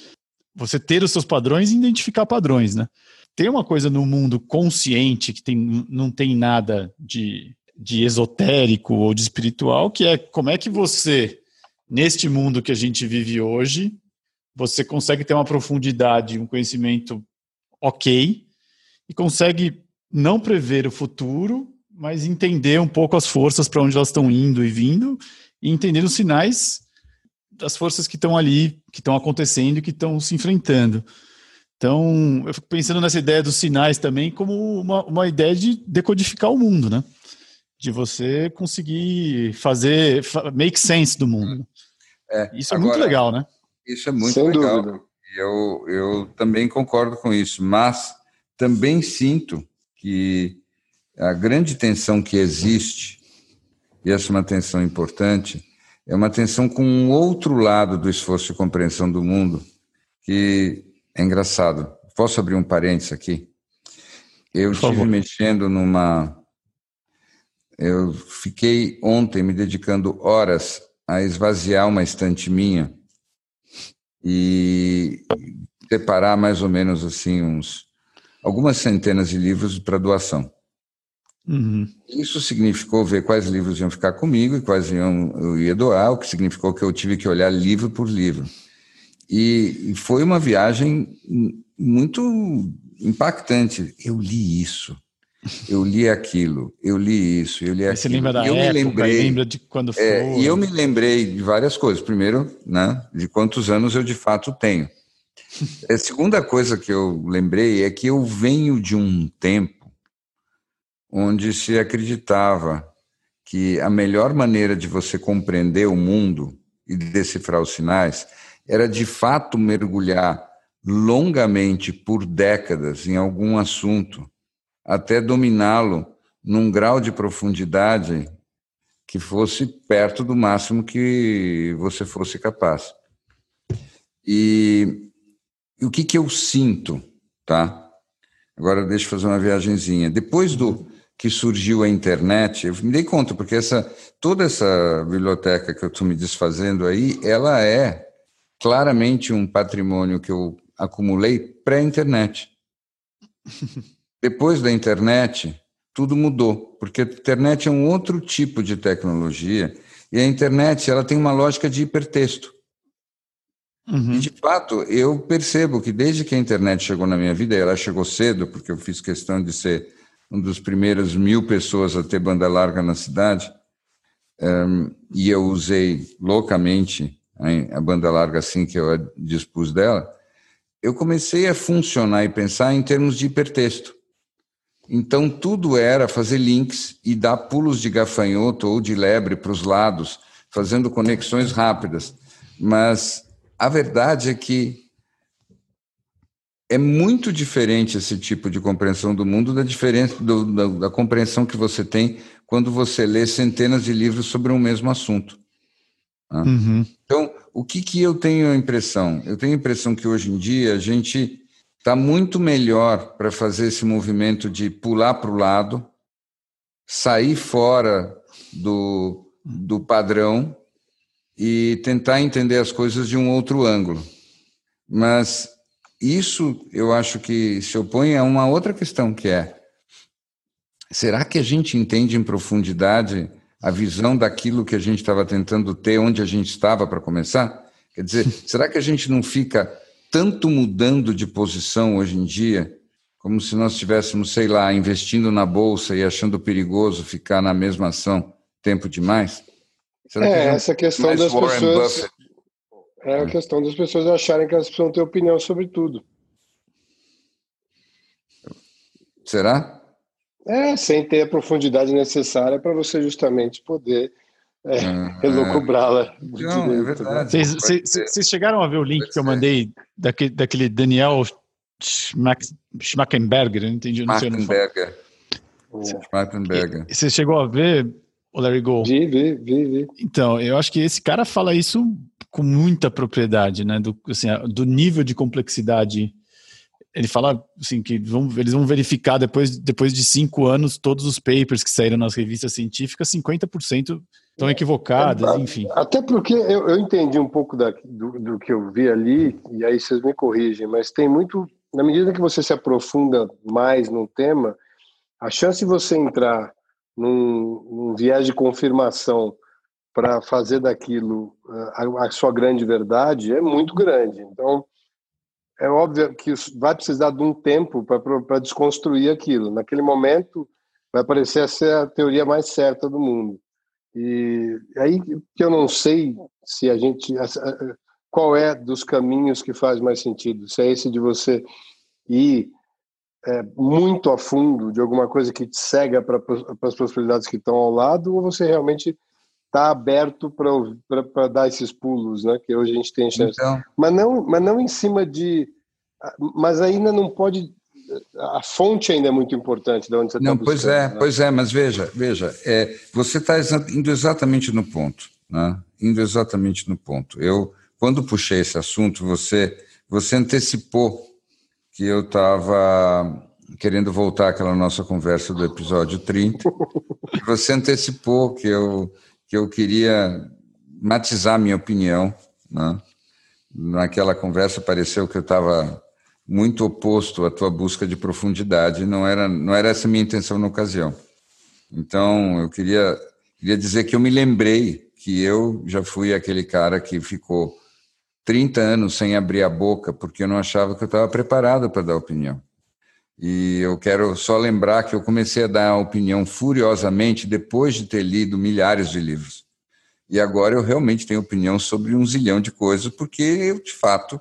você ter os seus padrões e identificar padrões, né? tem uma coisa no mundo consciente que tem, não tem nada de, de esotérico ou de espiritual, que é como é que você, neste mundo que a gente vive hoje, você consegue ter uma profundidade, um conhecimento ok, e consegue não prever o futuro, mas entender um pouco as forças para onde elas estão indo e vindo, e entender os sinais das forças que estão ali, que estão acontecendo e que estão se enfrentando. Então, eu fico pensando nessa ideia dos sinais também como uma, uma ideia de decodificar o mundo, né? De você conseguir fazer, make sense do mundo. É, isso é agora, muito legal, né? Isso é muito Sem legal. Dúvida. Eu, eu também concordo com isso, mas também sinto que a grande tensão que existe, e essa é uma tensão importante, é uma tensão com um outro lado do esforço de compreensão do mundo, que é engraçado. Posso abrir um parênteses aqui? Eu Por estive favor. mexendo numa. Eu fiquei ontem me dedicando horas a esvaziar uma estante minha e separar mais ou menos assim uns algumas centenas de livros para doação. Uhum. Isso significou ver quais livros iam ficar comigo e quais iam, eu ia doar, o que significou que eu tive que olhar livro por livro. E, foi uma viagem muito impactante. Eu li isso, eu li aquilo, eu li isso, eu li aquilo. Você lembra da eu época, me lembrei, lembra de quando foi? É, e eu me lembrei de várias coisas. Primeiro, né, de quantos anos eu de fato tenho. A segunda coisa que eu lembrei é que eu venho de um tempo onde se acreditava que a melhor maneira de você compreender o mundo e decifrar os sinais era de fato mergulhar longamente por décadas em algum assunto, até dominá-lo num grau de profundidade que fosse perto do máximo que você fosse capaz. E, e o que, que eu sinto, tá? Agora deixa eu fazer uma viagemzinha. Depois do, que surgiu a internet, eu me dei conta, porque essa, toda essa biblioteca que eu estou me desfazendo aí, ela é claramente um patrimônio que eu acumulei pré-internet. Depois da internet, tudo mudou, porque a internet é um outro tipo de tecnologia e a internet ela tem uma lógica de hipertexto. Uhum. E, de fato, eu percebo que desde que a internet chegou na minha vida, ela chegou cedo, porque eu fiz questão de ser um dos primeiros mil pessoas a ter banda larga na cidade, um, e eu usei loucamente a banda larga assim que eu dispus dela, eu comecei a funcionar e pensar em termos de hipertexto. Então, tudo era fazer links e dar pulos de gafanhoto ou de lebre para os lados, fazendo conexões rápidas. Mas a verdade é que é muito diferente esse tipo de compreensão do mundo da diferença do, da, da, compreensão que você tem quando você lê centenas de livros sobre um mesmo assunto. Tá? Uhum. Então, o que, que eu tenho a impressão? Eu tenho a impressão que hoje em dia a gente está muito melhor para fazer esse movimento de pular para o lado, sair fora do, do padrão e tentar entender as coisas de um outro ângulo. Mas isso eu acho que se opõe a uma outra questão que é: será que a gente entende em profundidade a visão daquilo que a gente estava tentando ter, onde a gente estava para começar? Quer dizer, será que a gente não fica tanto mudando de posição hoje em dia, como se nós estivéssemos, sei lá, investindo na bolsa e achando perigoso ficar na mesma ação tempo demais? Será é, que essa questão das Warren pessoas. Buffett é a questão das pessoas acharem que elas precisam ter opinião sobre tudo. Será? É, sem ter a profundidade necessária para você justamente poder é, uhum. elucubrá-la. Não, é verdade. Vocês chegaram a ver o link que eu mandei daquele, daquele Daniel Schmackenberger? Não entendi. Schmackenberger. Schmackenberger. Você chegou a ver, o Larry Go? Vi, vi, vi, vi. Então, eu acho que esse cara fala isso com muita propriedade, né? Do, assim, do nível de complexidade. Ele fala assim, que vão, eles vão verificar depois, depois de cinco anos todos os papers que saíram nas revistas científicas, 50% estão equivocadas, é, enfim. Até porque eu, eu entendi um pouco da, do, do que eu vi ali, e aí vocês me corrigem, mas tem muito. Na medida que você se aprofunda mais no tema, a chance de você entrar num, num viés de confirmação para fazer daquilo eh, a, a, sua grande verdade é muito grande. Então, é óbvio que vai precisar de um tempo para desconstruir aquilo. Naquele momento, vai parecer ser a teoria mais certa do mundo. E aí que eu não sei se a gente qual é dos caminhos que faz mais sentido. Se é esse de você ir é, muito a fundo de alguma coisa que te cega para as possibilidades que estão ao lado, ou você realmente está aberto para dar esses pulos, né? Que hoje a gente tem chance. Então... Mas não, mas não em cima de, mas ainda não pode. A fonte ainda é muito importante de onde você está Não, pois é, né? pois é, mas veja, veja, é, você está indo exatamente no ponto, né? Indo exatamente no ponto. Eu, quando puxei esse assunto, você, você antecipou que eu estava querendo voltar àquela nossa conversa do episódio 30. você antecipou que eu, que eu queria matizar minha opinião. Né? Naquela conversa pareceu que eu estava muito oposto à tua busca de profundidade, não era, não era essa a minha intenção na ocasião. Então, eu queria, queria dizer que eu me lembrei que eu já fui aquele cara que ficou 30 anos sem abrir a boca, porque eu não achava que eu estava preparado para dar opinião. E eu quero só lembrar que eu comecei a dar opinião furiosamente depois de ter lido milhares de livros. E agora eu realmente tenho opinião sobre um zilhão de coisas, porque eu, de fato,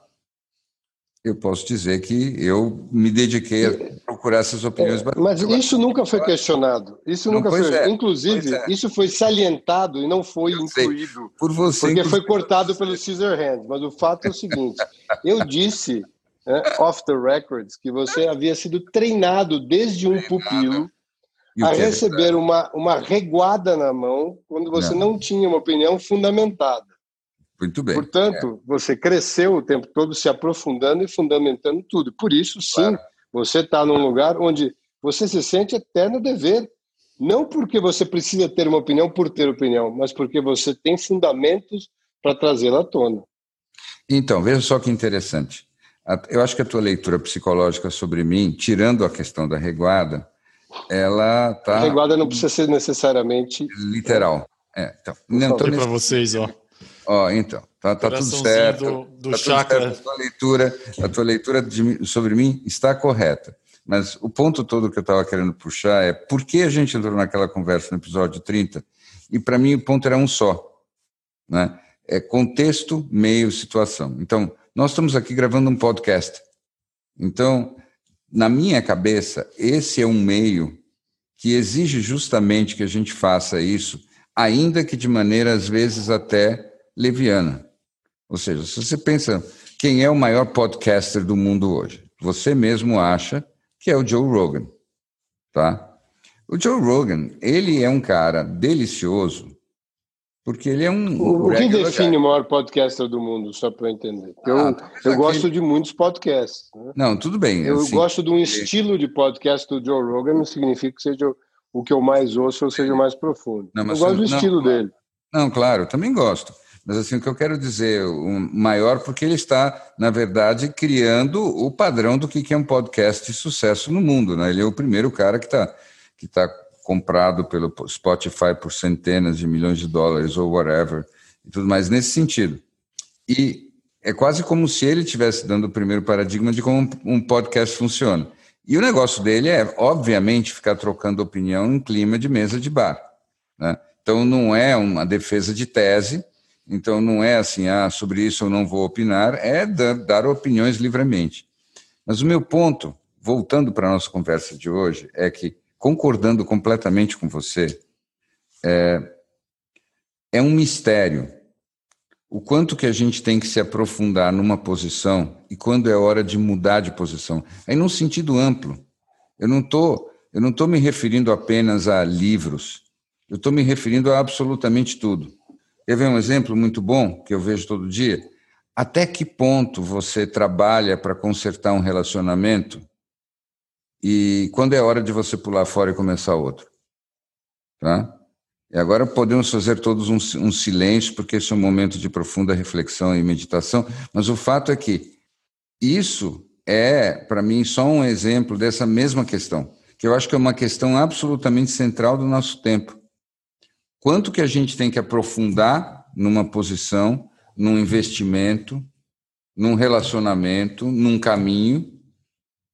eu posso dizer que eu me dediquei a procurar essas opiniões. É, mas isso nunca foi questionado. Isso não, nunca foi. É, Inclusive, é. isso foi salientado e não foi eu incluído. Sei. Por você. Porque foi cortado pelo Caesar Hand. Mas o fato é o seguinte: eu disse, né, off the records, que você havia sido treinado desde um pupilo a receber uma, uma reguada na mão quando você não, não tinha uma opinião fundamentada. Muito bem. Portanto, é. você cresceu o tempo todo se aprofundando e fundamentando tudo. Por isso, sim, claro. você está num lugar onde você se sente eterno dever. Não porque você precisa ter uma opinião por ter opinião, mas porque você tem fundamentos para trazê-la à tona. Então, veja só que interessante. Eu acho que a tua leitura psicológica sobre mim, tirando a questão da reguada, ela está. A reguada não precisa ser necessariamente. Literal. É, então, não, então, nesse... para vocês, ó. Ó, então, tá, tá tudo certo. Do, do tá chakra. Certo. A tua leitura, a tua leitura de, sobre mim está correta. Mas o ponto todo que eu estava querendo puxar é por que a gente entrou naquela conversa no episódio 30? E para mim o ponto era um só. Né? É contexto, meio, situação. Então, nós estamos aqui gravando um podcast. Então, na minha cabeça, esse é um meio que exige justamente que a gente faça isso, ainda que de maneira, às vezes, até leviana. Ou seja, se você pensa quem é o maior podcaster do mundo hoje, você mesmo acha que é o Joe Rogan, tá? O Joe Rogan, ele é um cara delicioso, porque ele é um. O, o que define guy. o maior podcaster do mundo, só para eu entender? Eu, ah, eu gosto de muitos podcasts. Né? Não, tudo bem. Eu assim, gosto de um estilo de podcast do Joe Rogan, não significa que seja o que eu mais ouço ou seja o mais profundo. Não, eu gosto do não, estilo dele. Não, claro, também gosto. Mas assim, o que eu quero dizer, o maior, porque ele está, na verdade, criando o padrão do que é um podcast de sucesso no mundo. Né? Ele é o primeiro cara que está que tá comprado pelo Spotify por centenas de milhões de dólares ou whatever, e tudo mais nesse sentido. E é quase como se ele estivesse dando o primeiro paradigma de como um podcast funciona. E o negócio dele é, obviamente, ficar trocando opinião em clima de mesa de bar. Né? Então, não é uma defesa de tese, então não é assim, ah, sobre isso eu não vou opinar, é dar, dar opiniões livremente. Mas o meu ponto, voltando para a nossa conversa de hoje, é que, concordando completamente com você, é, é um mistério o quanto que a gente tem que se aprofundar numa posição e quando é hora de mudar de posição. Aí num sentido amplo. Eu não tô, eu não estou me referindo apenas a livros. Eu estou me referindo a absolutamente tudo. Quer ver um exemplo muito bom que eu vejo todo dia? Até que ponto você trabalha para consertar um relacionamento e quando é hora de você pular fora e começar outro? Tá? E agora podemos fazer todos um, um silêncio, porque esse é um momento de profunda reflexão e meditação, mas o fato é que isso é, para mim, só um exemplo dessa mesma questão, que eu acho que é uma questão absolutamente central do nosso tempo quanto que a gente tem que aprofundar numa posição, num investimento, num relacionamento, num caminho,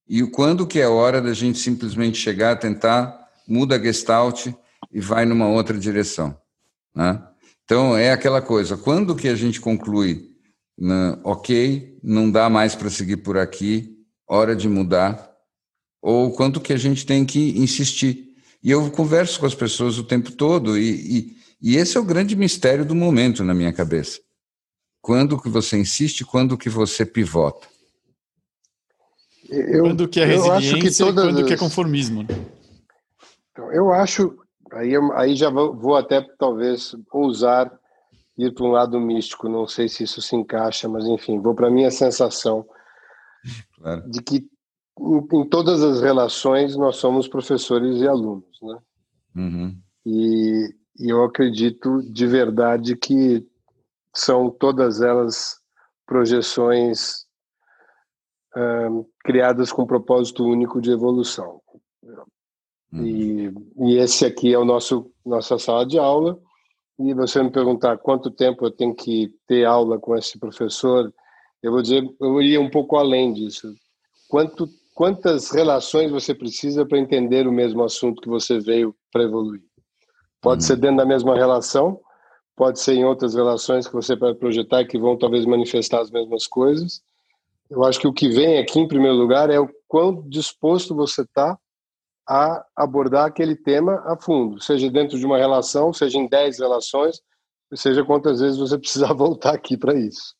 e quando que é hora da gente simplesmente chegar, tentar, muda a gestalt e vai numa outra direção. Né? Então, é aquela coisa, quando que a gente conclui, né, ok, não dá mais para seguir por aqui, hora de mudar, ou quanto que a gente tem que insistir. E eu converso com as pessoas o tempo todo, e, e, e esse é o grande mistério do momento na minha cabeça. Quando que você insiste, quando que você pivota. Eu, quando que é resiliência que quando que é conformismo. Né? Então, eu acho, aí, aí já vou, vou até talvez ousar ir para um lado místico, não sei se isso se encaixa, mas enfim, vou para a minha sensação claro. de que em, todas as relações nós somos professores e alunos, né? Uhum. E, e eu acredito de verdade que são todas elas projeções criadas com propósito único de evolução. Uhum. E, e, esse aqui é o nosso nossa sala de aula. E você me perguntar quanto tempo eu tenho que ter aula com esse professor, eu vou dizer, eu iria um pouco além disso. Quanto, quantas relações você precisa para entender o mesmo assunto que você veio para evoluir? Pode uhum. ser dentro da mesma relação, pode ser em outras relações que você vai projetar que vão talvez manifestar as mesmas coisas. Eu acho que o que vem aqui em primeiro lugar é o quão disposto você está a abordar aquele tema a fundo, seja dentro de uma relação, seja em 10 relações, seja quantas vezes você precisar voltar aqui para isso.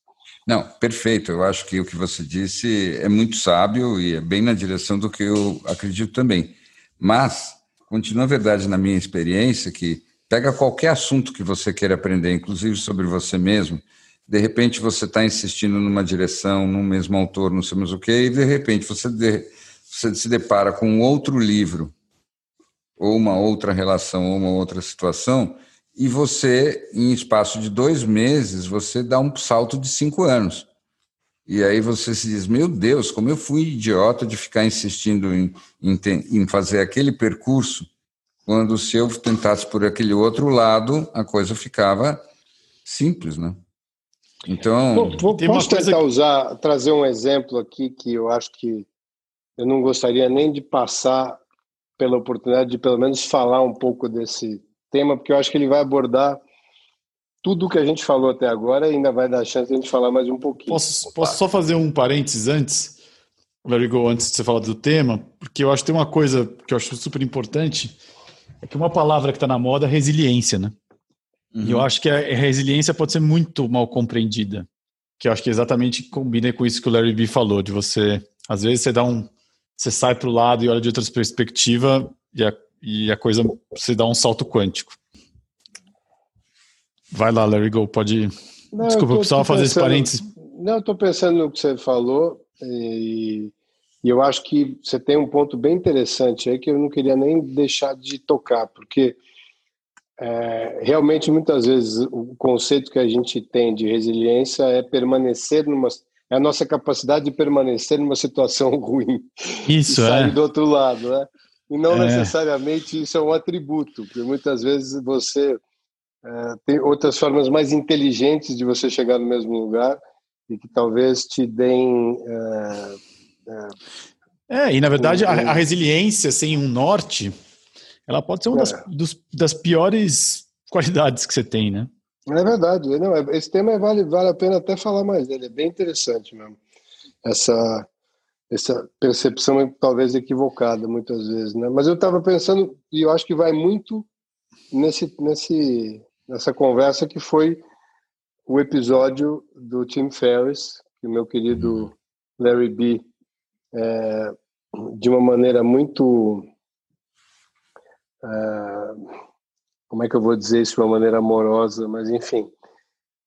Não, perfeito. Eu acho que o que você disse é muito sábio e é bem na direção do que eu acredito também. Mas continua a verdade na minha experiência que pega qualquer assunto que você queira aprender, inclusive sobre você mesmo, de repente você está insistindo numa direção, num mesmo autor, não sei mais o quê, e de repente você de, você se depara com outro livro, ou uma outra relação, ou uma outra situação, e você, em espaço de dois meses, você dá um salto de cinco anos. E aí você se diz, meu Deus, como eu fui idiota de ficar insistindo em, em, em fazer aquele percurso, quando se eu tentasse por aquele outro lado, a coisa ficava simples, né? Então, Pô, posso tentar que... usar, trazer um exemplo aqui que eu acho que eu não gostaria nem de passar pela oportunidade de pelo menos falar um pouco desse tema, porque eu acho que ele vai abordar tudo o que a gente falou até agora e ainda vai dar chance de a gente falar mais um pouquinho. Posso, posso só fazer um parênteses antes, Larry Go, antes de você falar do tema, porque eu acho que tem uma coisa que eu acho super importante, é que uma palavra que está na moda é resiliência, né? Uhum. E eu acho que a resiliência pode ser muito mal compreendida, que eu acho que exatamente combina com isso que o Larry B falou, de você, às vezes você dá um você sai para o lado e olha de outra perspectiva e a, e a coisa você dá um salto quântico. Vai lá, Larry Go, pode. Não, Desculpa, eu, precisava fazer esse parênteses. Não, eu estou pensando no que você falou e, e, eu acho que você tem um ponto bem interessante aí que eu não queria nem deixar de tocar, porque é, realmente muitas vezes o conceito que a gente tem de resiliência é permanecer numa é a nossa capacidade de permanecer numa situação ruim. Isso, e sair é. do outro lado, né? E não é. necessariamente isso é um atributo, porque muitas vezes você é, tem outras formas mais inteligentes de você chegar no mesmo lugar e que talvez te deem. É, é, é e na verdade um, a, a, resiliência sem um norte, ela pode ser uma das, é. dos, das piores qualidades que você tem, né? É verdade. Não, esse tema vale, vale a pena até falar mais dele. É bem interessante mesmo. Essa, essa percepção talvez equivocada muitas vezes, né? Mas eu estava pensando e eu acho que vai muito nesse, nesse, nessa conversa que foi o episódio do Tim Ferriss, que o meu querido Larry B, é, de uma maneira muito é, como é que eu vou dizer isso de uma maneira amorosa, mas enfim,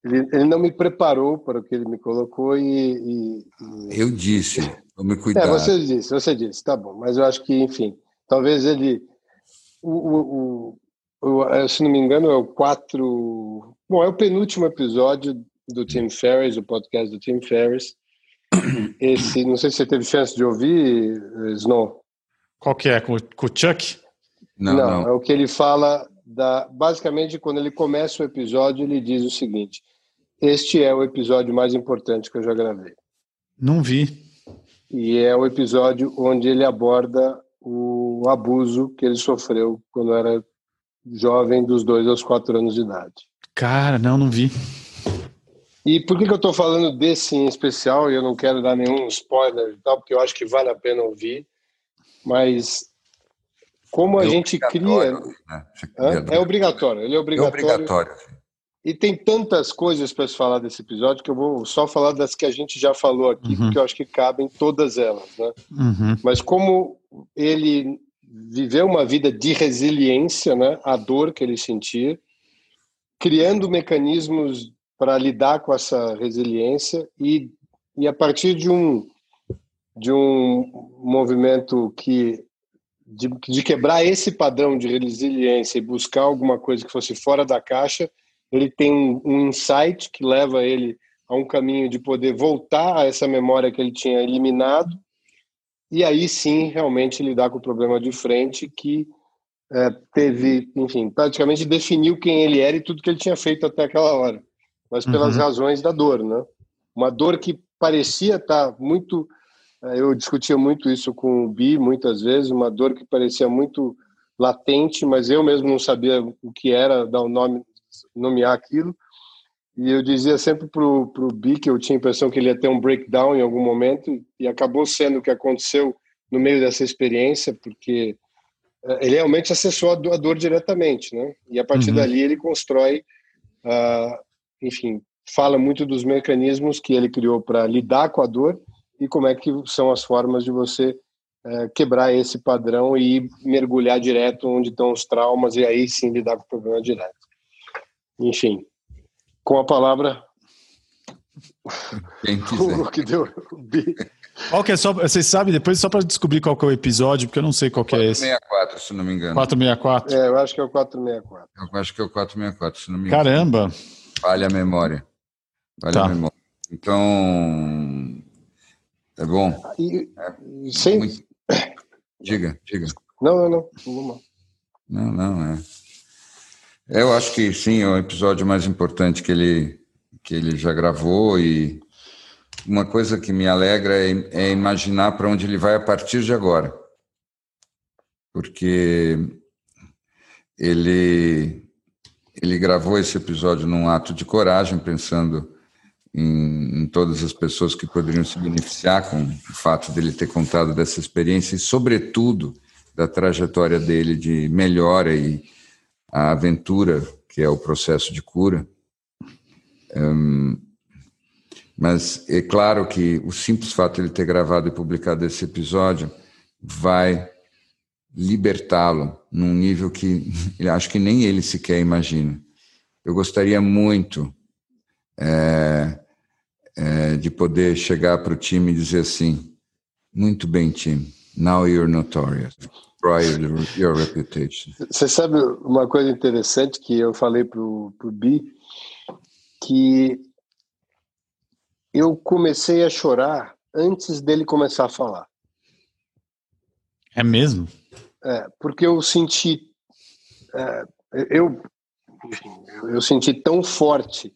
ele, ele não me preparou para o que ele me colocou e, e, e... eu disse, cuidar. É, você disse, você disse, tá bom, mas eu acho que, enfim, talvez ele, o, o, o, se não me engano, é o quatro, bom, é o penúltimo episódio do Tim Ferriss, o podcast do Tim Ferriss. Esse, não sei se você teve chance de ouvir, Snow. Qual que é? Com, com o Chuck? Não, não, não, é o que ele fala da, basicamente, quando ele começa o episódio, ele diz o seguinte: Este é o episódio mais importante que eu já gravei. Não vi. E é o episódio onde ele aborda o abuso que ele sofreu quando era jovem dos dois aos quatro anos de idade. Cara, não, não vi. E por que, que eu estou falando desse em especial? E eu não quero dar nenhum spoiler e tal, porque eu acho que vale a pena ouvir. Mas como a é gente cria. Né? É obrigatório, ele é obrigatório. É obrigatório. E tem tantas coisas para se falar desse episódio que eu vou só falar das que a gente já falou aqui, uhum. porque eu acho que cabem todas elas. Né? Uhum. Mas como ele viveu uma vida de resiliência, né? a dor que ele sentia, criando mecanismos para lidar com essa resiliência e, e a partir de um de um movimento que de, de, quebrar esse padrão de resiliência e buscar alguma coisa que fosse fora da caixa, ele tem um, um insight que leva ele a um caminho de poder voltar a essa memória que ele tinha eliminado e aí sim realmente lidar com o problema de frente que é, teve, enfim, praticamente definiu quem ele era e tudo que ele tinha feito até aquela hora mas pelas uhum. razões da dor, né? Uma dor que parecia estar tá muito. Eh, eu discutia muito isso com o Bi muitas vezes, uma dor que parecia muito latente, mas eu mesmo não sabia o que era, dar o um nome, nomear aquilo. E eu dizia sempre pro pro Bi que eu tinha a impressão que ele ia ter um breakdown em algum momento e acabou sendo o que aconteceu no meio dessa experiência, porque eh, ele realmente acessou a dor, a dor diretamente, né? E a partir uhum. dali ele constrói uh, enfim, fala muito dos mecanismos que ele criou para lidar com a dor e como é que são as formas de você é, quebrar esse padrão e mergulhar direto onde estão os traumas e aí sim lidar com o problema direto. Enfim, com a palavra. Quem quiser. o que deu. Qual que é só, vocês sabem depois só para descobrir qual que é o episódio, porque eu não sei qual que é esse. 464, se não me engano. 464. É, eu acho que é o 464. Eu acho que é o 464, se não me engano. Caramba. Falha a memória. Falha tá. a memória. Então, é bom. E, é, sem... Muito... Diga, diga. Não, não, não. Não, não, é. Eu acho que sim, é o episódio mais importante que ele, que ele já gravou e uma coisa que me alegra é, é imaginar para onde ele vai a partir de agora. Porque ele ele gravou esse episódio num ato de coragem, pensando em, em, todas as pessoas que poderiam se beneficiar com o fato dele ter contado dessa experiência e, sobretudo, da trajetória dele de melhora e a aventura que é o processo de cura. Um, mas é claro que o simples fato de ele ter gravado e publicado esse episódio vai libertá-lo num nível que acho que nem ele sequer imagina. Eu gostaria muito é, é, de poder chegar para o time e dizer assim: muito bem, time, now you're notorious. Destroy your reputation. Você sabe uma coisa interessante que eu falei para o Bi, que eu comecei a chorar antes dele começar a falar. É mesmo? É, porque eu senti, é, eu, eu senti tão forte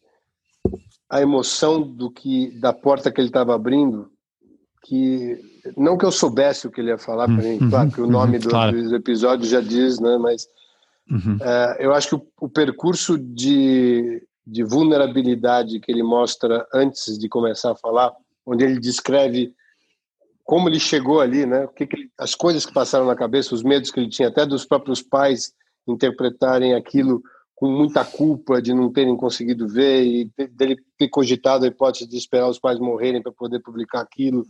a emoção do que da porta que ele estava abrindo que não que eu soubesse o que ele ia falar para mim, uhum, claro que o uhum, nome uhum, do, claro. do, episódio já diz, né? Mas uhum. é, eu acho que o, o percurso de, de vulnerabilidade que ele mostra antes de começar a falar, onde ele descreve como ele chegou ali, né? O que, que ele, as coisas que passaram na cabeça, os medos que ele tinha, até dos próprios pais interpretarem aquilo com muita culpa de não terem conseguido ver e dele ter cogitado a hipótese de esperar os pais morrerem para poder publicar aquilo.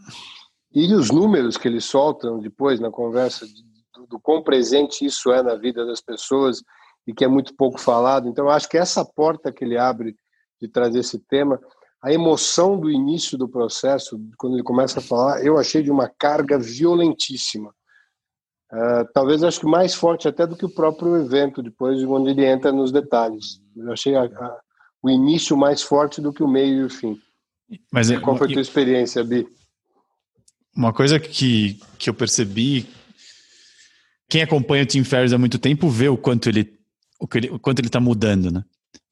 E os números que eles soltam depois na conversa de, do, do quão presente isso é na vida das pessoas e que é muito pouco falado. Então, acho que essa porta que ele abre de trazer esse tema a emoção do início do processo, quando ele começa a falar, eu achei de uma carga violentíssima. Uh, talvez acho que mais forte até do que o próprio evento, depois, quando ele entra nos detalhes. Eu achei a, a, o início mais forte do que o meio e o fim. Mas Qual foi a tua experiência, Bi? Uma coisa que, que eu percebi, quem acompanha o Tim Ferriss há muito tempo vê o quanto ele o, que ele, o quanto ele está mudando, né?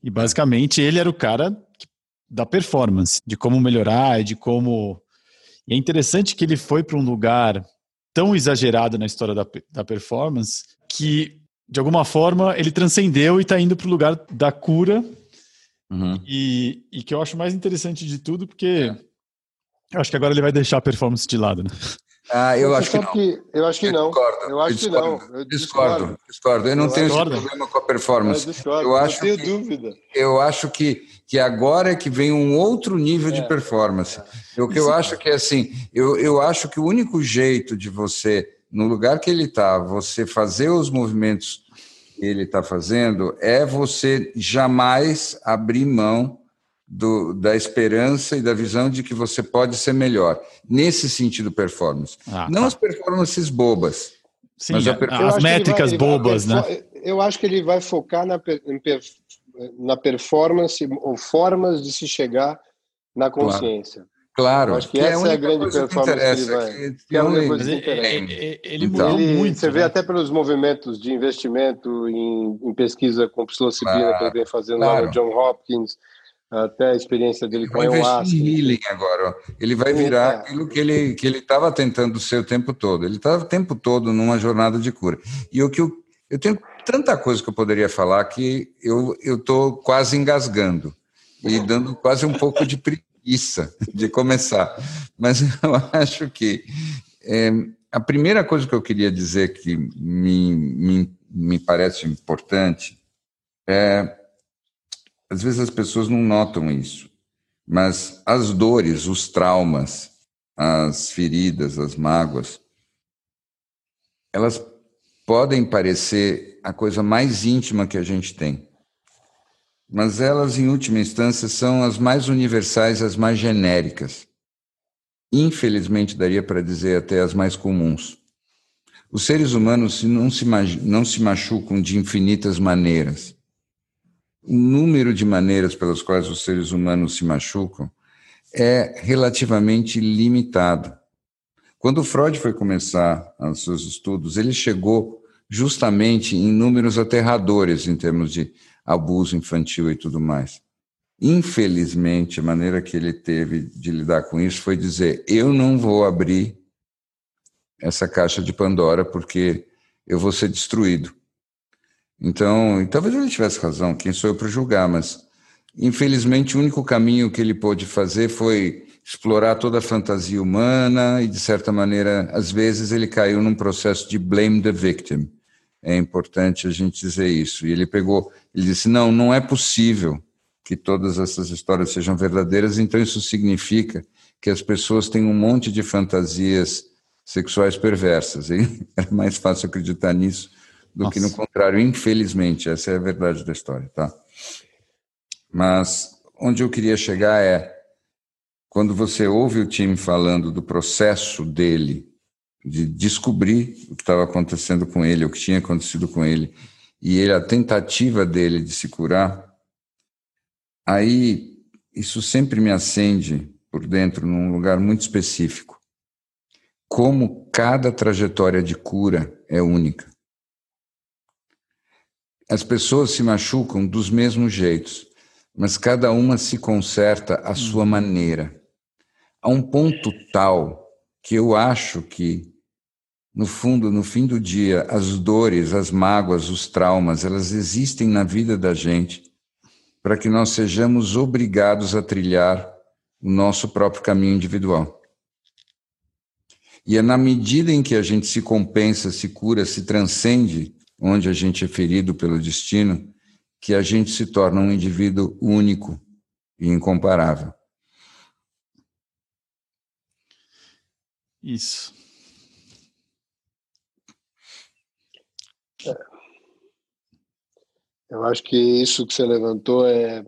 E basicamente ele era o cara da performance, de como melhorar, de como. E é interessante que ele foi para um lugar tão exagerado na história da, da performance que de alguma forma, ele transcendeu e está indo para o lugar da cura. Uhum. E, e que eu acho mais interessante de tudo, porque eu acho que agora ele vai deixar a performance de lado, né? Ah, eu acho que, não. que eu acho que eu não. Discordo, eu acho eu que não. Eu discordo, discordo. Eu não eu tenho esse problema com a performance. Eu, acho tenho que, dúvida. Eu acho que, que agora é que vem um outro nível é, de performance. É. O que eu acho que é assim, eu, eu acho que o único jeito de você, no lugar que ele está, você fazer os movimentos que ele está fazendo, é você jamais abrir mão do, da esperança e da visão de que você pode ser melhor, nesse sentido performance. Ah, Não tá. as performances bobas. Sim, mas as métricas vai, bobas, vai, né? Eu acho que ele vai focar na, na performance ou formas de se chegar na consciência. Claro. Claro. acho que, que essa é, a, grande performance que, ele vai. Que, que é a única coisa que interessa. Ele, ele então, muito. Você vê né? até pelos movimentos de investimento em, em pesquisa com psilocibina claro, que ele vem fazendo claro. lá no John Hopkins até a experiência dele com a ayahuasca. Em healing agora. Ele vai virar é. aquilo que ele que ele estava tentando ser o tempo todo. Ele estava o tempo todo numa jornada de cura. E o que eu, eu tenho tanta coisa que eu poderia falar que eu eu tô quase engasgando e dando quase um pouco de preguiça de começar. Mas eu acho que é, a primeira coisa que eu queria dizer que me, me, me parece importante é às vezes as pessoas não notam isso, mas as dores, os traumas, as feridas, as mágoas, elas podem parecer a coisa mais íntima que a gente tem. Mas elas, em última instância, são as mais universais, as mais genéricas. Infelizmente, daria para dizer até as mais comuns. Os seres humanos não se, não se machucam de infinitas maneiras o número de maneiras pelas quais os seres humanos se machucam é relativamente limitado. Quando Freud foi começar os seus estudos, ele chegou justamente em números aterradores em termos de abuso infantil e tudo mais. Infelizmente, a maneira que ele teve de lidar com isso foi dizer: eu não vou abrir essa caixa de Pandora porque eu vou ser destruído. Então, talvez ele tivesse razão, quem sou eu para julgar, mas infelizmente o único caminho que ele pôde fazer foi explorar toda a fantasia humana e, de certa maneira, às vezes ele caiu num processo de blame the victim. É importante a gente dizer isso. E ele pegou, ele disse: não, não é possível que todas essas histórias sejam verdadeiras, então isso significa que as pessoas têm um monte de fantasias sexuais perversas. E era mais fácil acreditar nisso do Nossa. que no contrário, infelizmente, essa é a verdade da história, tá? Mas onde eu queria chegar é quando você ouve o time falando do processo dele de descobrir o que estava acontecendo com ele, o que tinha acontecido com ele, e ele, a tentativa dele de se curar, aí isso sempre me acende por dentro num lugar muito específico. Como cada trajetória de cura é única. As pessoas se machucam dos mesmos jeitos, mas cada uma se conserta à sua hum. maneira. A um ponto tal que eu acho que, no fundo, no fim do dia, as dores, as mágoas, os traumas, elas existem na vida da gente para que nós sejamos obrigados a trilhar o nosso próprio caminho individual. E é na medida em que a gente se compensa, se cura, se transcende onde a gente é ferido pelo destino, que a gente se torna um indivíduo único e incomparável. Isso. É. Eu acho que isso que você levantou é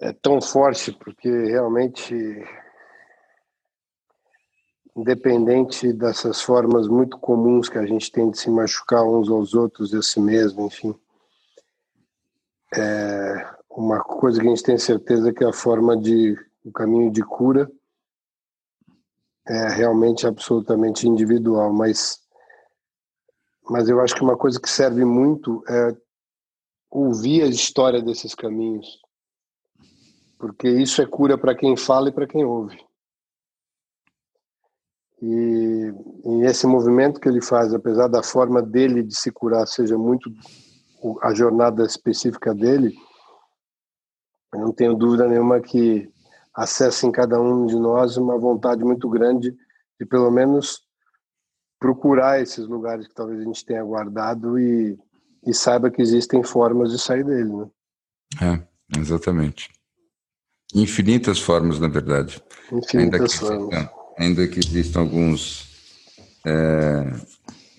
é tão forte porque realmente independente dessas formas muito comuns que a gente tem de se machucar uns aos outros e a si mesmo, enfim. É uma coisa que a gente tem certeza que é a forma de o caminho de cura é realmente absolutamente individual, mas mas eu acho que uma coisa que serve muito é ouvir a história desses caminhos, porque isso é cura para quem fala e para quem ouve. E e esse movimento que ele faz, apesar da forma dele de se curar seja muito a jornada específica dele, eu não tenho dúvida nenhuma que acessa em cada um de nós uma vontade muito grande de pelo menos procurar esses lugares que talvez a gente tenha guardado e, e saiba que existem formas de sair dele, né? É, exatamente. Infinitas formas, na verdade. Infinitas ainda que formas. Existam, ainda que existam alguns é,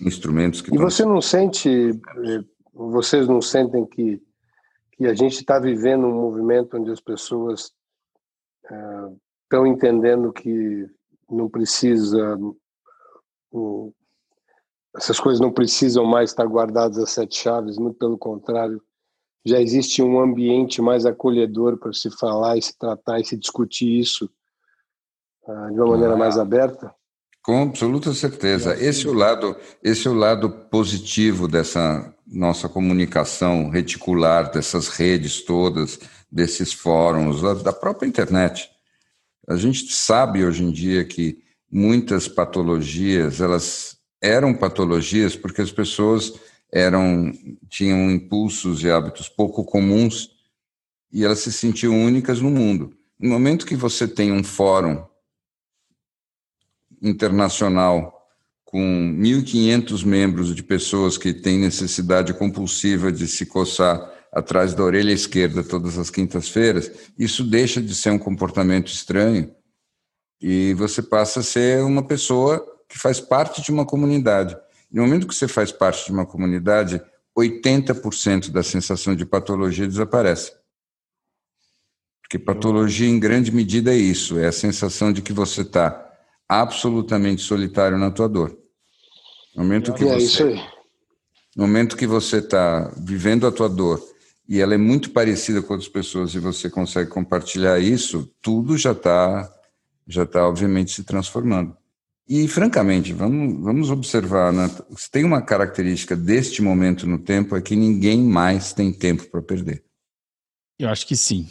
instrumentos que... E você não sente, eh, vocês não sentem que, que a gente está vivendo um movimento onde as pessoas estão uh, entendendo que não precisa um, essas coisas não precisam mais estar guardadas a sete chaves, muito pelo contrário, já existe um ambiente mais acolhedor para se falar e se tratar e se discutir isso de uma maneira ah, mais aberta? Com absoluta certeza. Esse é o lado, esse é o lado positivo dessa nossa comunicação reticular, dessas redes todas, desses fóruns, da própria internet. A gente sabe hoje em dia que muitas patologias, elas eram patologias porque as pessoas eram tinham impulsos e hábitos pouco comuns e elas se sentiam únicas no mundo. No momento que você tem um fórum internacional com 1.500 membros de pessoas que têm necessidade compulsiva de se coçar atrás da orelha esquerda todas as quintas-feiras, isso deixa de ser um comportamento estranho e você passa a ser uma pessoa que faz parte de uma comunidade. No momento que você faz parte de uma comunidade, 80% da sensação de patologia desaparece. Porque patologia, em grande medida, é isso: é a sensação de que você está absolutamente solitário na tua dor. No momento que é você, no momento que você está vivendo a tua dor e ela é muito parecida com outras pessoas e você consegue compartilhar isso, tudo já está já está obviamente se transformando. E francamente, vamos, vamos observar, né? se tem uma característica deste momento no tempo é que ninguém mais tem tempo para perder. Eu acho que sim.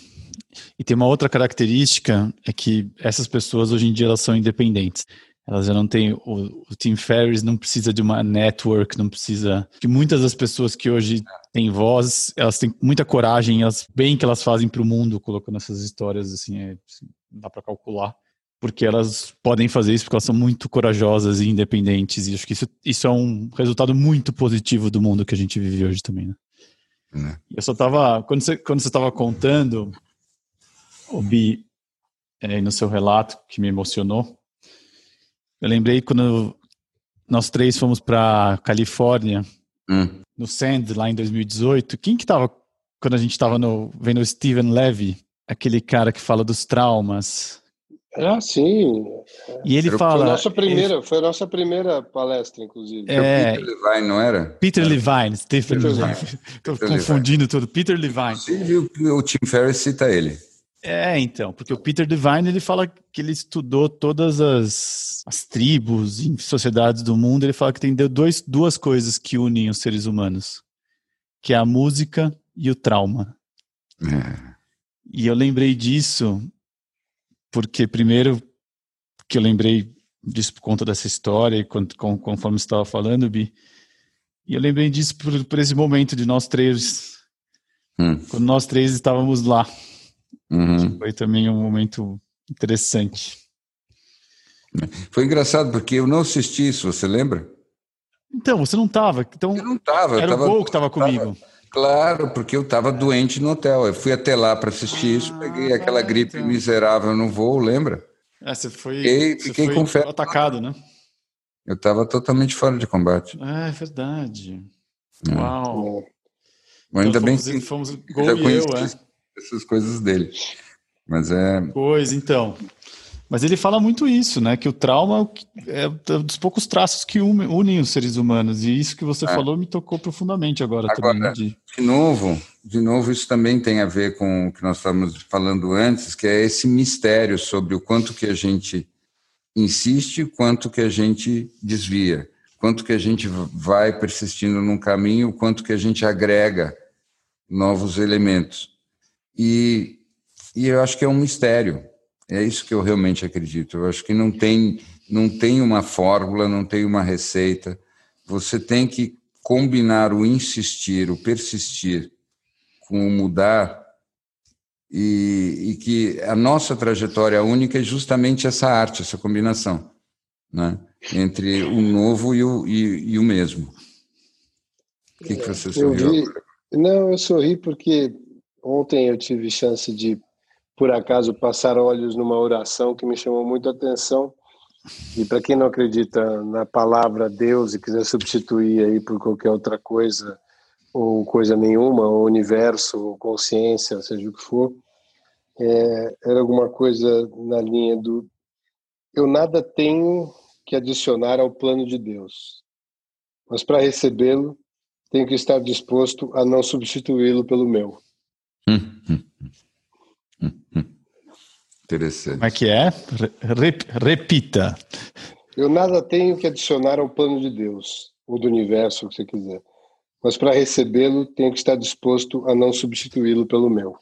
E tem uma outra característica, é que essas pessoas hoje em dia elas são independentes. Elas já não têm, o, o Tim Ferriss não precisa de uma network, não precisa, que muitas das pessoas que hoje têm voz, elas têm muita coragem, elas bem que elas fazem para o mundo, colocando essas histórias assim, é, assim dá para calcular porque elas podem fazer isso porque elas são muito corajosas e independentes e acho que isso, isso é um resultado muito positivo do mundo que a gente vive hoje também, né? É. Eu só tava quando você quando você estava contando o Bi, é, no seu relato, que me emocionou, eu lembrei quando nós três fomos para Califórnia, hum. no Sand, lá em 2018. Quem que tava, quando a gente estava vendo o Steven Levy, aquele cara que fala dos traumas? Ah, sim. E ele fala. Foi a nossa primeira, ele... foi a nossa primeira palestra, inclusive. É, Peter Levine, não era? Peter era. Levine, Stephen Levine. Estou confundindo Levine. tudo. Peter Levine. Inclusive, o Tim Ferriss cita ele. É, então, porque o Peter Devine ele fala que ele estudou todas as, as tribos e sociedades do mundo. Ele fala que tem dois, duas coisas que unem os seres humanos, que é a música e o trauma. É. E eu lembrei disso porque primeiro que eu lembrei disso por conta dessa história e conforme estava falando, Bi, e eu lembrei disso por, por esse momento de nós três, hum. quando nós três estávamos lá Uhum. Foi também um momento interessante. Foi engraçado porque eu não assisti isso, você lembra? Então, você não estava. Então, eu não estava. Era tava, o Gol que estava comigo. claro, porque eu estava doente no hotel. Eu fui até lá para assistir ah, isso, peguei aquela gripe então. miserável no voo, lembra? É, você foi, fiquei, você fiquei foi atacado, né? Eu estava totalmente fora de combate. Ah, é verdade. É. Uau. Então, ainda bem que fomos gol e eu, é essas coisas dele. Mas é. Pois, então. Mas ele fala muito isso, né? Que o trauma é dos poucos traços que unem os seres humanos. E isso que você é. falou me tocou profundamente agora, agora também. De... de novo, de novo, isso também tem a ver com o que nós estávamos falando antes, que é esse mistério sobre o quanto que a gente insiste, quanto que a gente desvia, quanto que a gente vai persistindo num caminho, quanto que a gente agrega novos elementos. E, e eu acho que é um mistério. É isso que eu realmente acredito. Eu acho que não tem, não tem uma fórmula, não tem uma receita. Você tem que combinar o insistir, o persistir com o mudar e, e, que a nossa trajetória única é justamente essa arte, essa combinação, né? entre o novo e o, e, e o mesmo. O que, que você sorriu? Vi, não, eu sorri porque ontem eu tive chance de, por acaso, passar olhos numa oração que me chamou muito a atenção. E para quem não acredita na palavra Deus e quiser substituir aí por qualquer outra coisa, ou coisa nenhuma, ou universo, ou consciência, seja o que for, é, era alguma coisa na linha do eu nada tenho que adicionar ao plano de Deus, mas para recebê-lo tenho que estar disposto a não substituí-lo pelo meu. Interessante. Como é que é? Rep, repita. Eu nada tenho que adicionar ao plano de Deus, ou do universo, o que você quiser. Mas para recebê-lo, tenho que estar disposto a não substituí-lo pelo meu.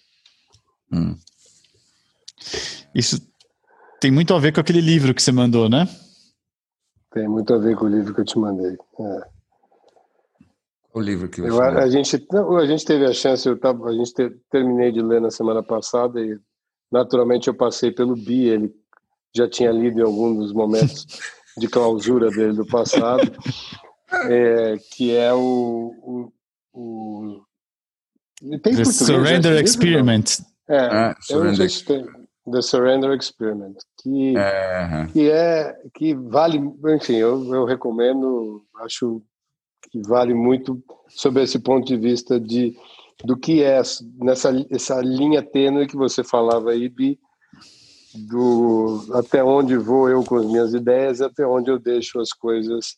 Hum. Isso tem muito a ver com aquele livro que você mandou, né? Tem muito a ver com o livro que eu te mandei. É. O livro que você eu, a gente A gente teve a chance, eu tava, a gente te, terminei de ler na semana passada e naturalmente eu passei pelo Bi, ele já tinha lido em algum dos momentos de clausura dele do passado, é, que é o, o, o The Surrender Experiment. É, ah, surrender. The Surrender Experiment, que, é. que é que vale, enfim, eu, eu recomendo, acho que vale muito sob esse ponto de vista de do que é nessa essa linha tênue que você falava aí, Bi, do até onde vou eu com as minhas ideias, até onde eu deixo as coisas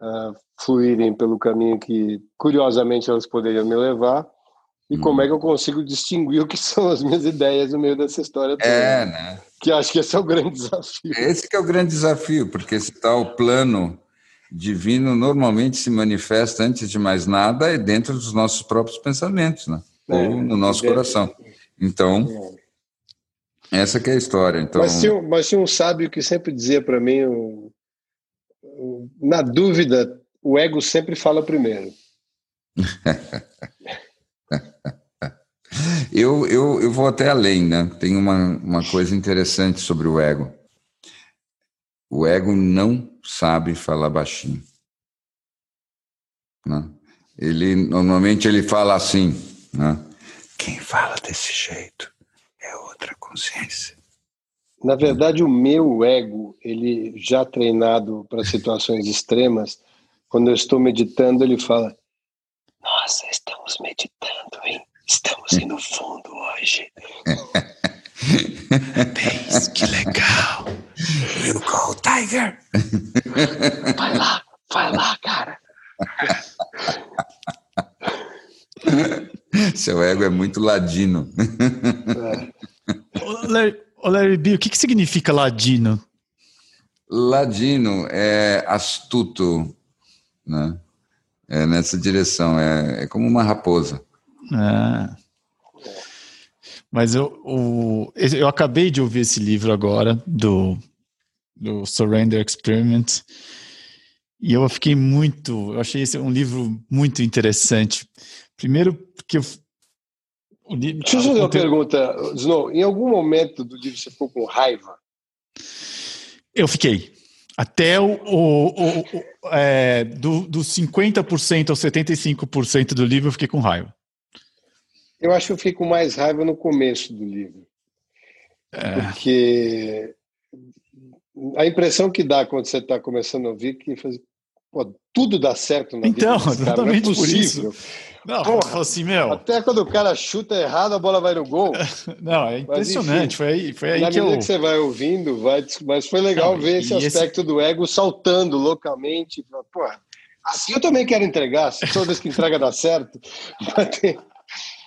uh, fluírem pelo caminho que curiosamente elas poderiam me levar e como é que eu consigo distinguir o que são as minhas ideias no meio dessa história toda? É, né? Que acho que esse é o grande desafio. Esse que é o grande desafio, porque esse tal plano divino normalmente se manifesta, antes de mais nada, é dentro dos nossos próprios pensamentos, né? É, Ou no nosso é, coração. Então, é. essa que é a história. Então... Mas, tinha, mas tinha um sábio que sempre dizia para mim, um, um, na dúvida, o ego sempre fala primeiro. Eu, eu, eu vou até além, né? Tem uma, uma coisa interessante sobre o ego. O ego não sabe falar baixinho. Né? Ele normalmente ele fala assim, né? Quem fala desse jeito é outra consciência. Na verdade, o meu ego, ele já treinado para situações extremas, quando eu estou meditando, ele fala: Nossa, estamos meditando, hein? Estamos aí no fundo hoje. Parabéns, que legal. You go, Tiger. Vai lá, vai lá, cara. Seu ego é muito ladino. É. Larry, Larry B, o que, que significa ladino? Ladino é astuto, né? É nessa direção, é, é como uma raposa. É. Mas eu, o, eu acabei de ouvir esse livro agora, do, do Surrender Experiment, e eu fiquei muito. Eu achei esse um livro muito interessante. Primeiro, porque eu, o livro, Deixa eu fazer uma pergunta, Snow. Em algum momento do livro você ficou com raiva? Eu fiquei. Até o, o, o, é, do, dos 50% ao 75% do livro eu fiquei com raiva. Eu acho que eu fiquei com mais raiva no começo do livro. É. Porque a impressão que dá quando você está começando a ouvir que faz, pô, tudo dá certo na então, vida. Então, exatamente é por isso. Não, Porra, assim, meu. Até quando o cara chuta errado, a bola vai no gol. Não, é impressionante. Mas, enfim, foi aí, foi aí na que medida eu... que você vai ouvindo, vai, mas foi legal Não, ver esse aspecto esse... do ego saltando loucamente. Porra, assim eu também quero entregar. Se toda vez que entrega dá certo.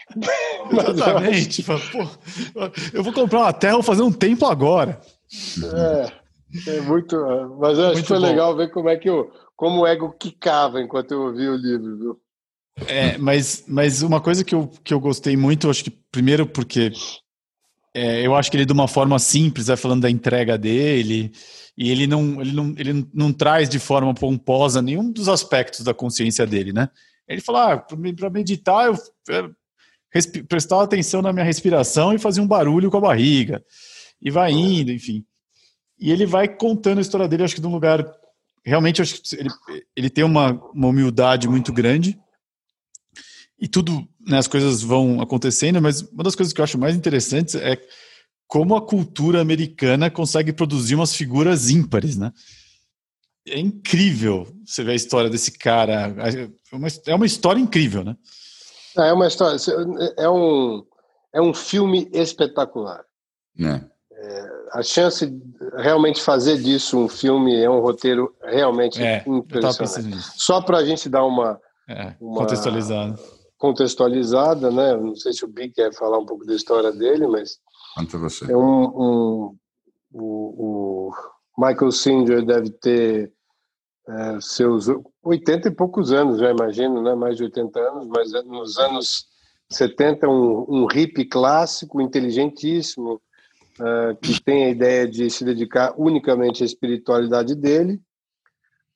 Mas Exatamente. Pô, eu vou comprar uma terra, vou fazer um templo agora. É, é muito. Mas eu acho muito que foi bom. legal ver como é que o, como o ego quicava enquanto eu ouvi o livro, viu? É, mas, mas uma coisa que eu, que eu gostei muito, acho que primeiro porque é, eu acho que ele, de uma forma simples, vai falando da entrega dele, e ele não, ele não, ele não traz de forma pomposa nenhum dos aspectos da consciência dele, né? Ele fala, ah, para meditar, eu, eu prestar atenção na minha respiração e fazer um barulho com a barriga. E vai indo, enfim. E ele vai contando a história dele, acho que de um lugar. Realmente, acho que ele, ele tem uma, uma humildade muito grande. E tudo, né, as coisas vão acontecendo, mas uma das coisas que eu acho mais interessantes é como a cultura americana consegue produzir umas figuras ímpares, né? É incrível você ver a história desse cara. É uma, é uma história incrível, né? É uma história. É um, é um filme espetacular. É. É, a chance de realmente fazer disso um filme é um roteiro realmente é, impressionante. Só para a gente dar uma, é, uma contextualizada. contextualizada, né? Não sei se o Big quer falar um pouco da história dele, mas Quanto você? É um, um o, o, Michael Singer deve ter é, seus 80 e poucos anos, já imagino, né? mais de 80 anos, mas nos anos 70 um, um hippie clássico, inteligentíssimo, uh, que tem a ideia de se dedicar unicamente à espiritualidade dele,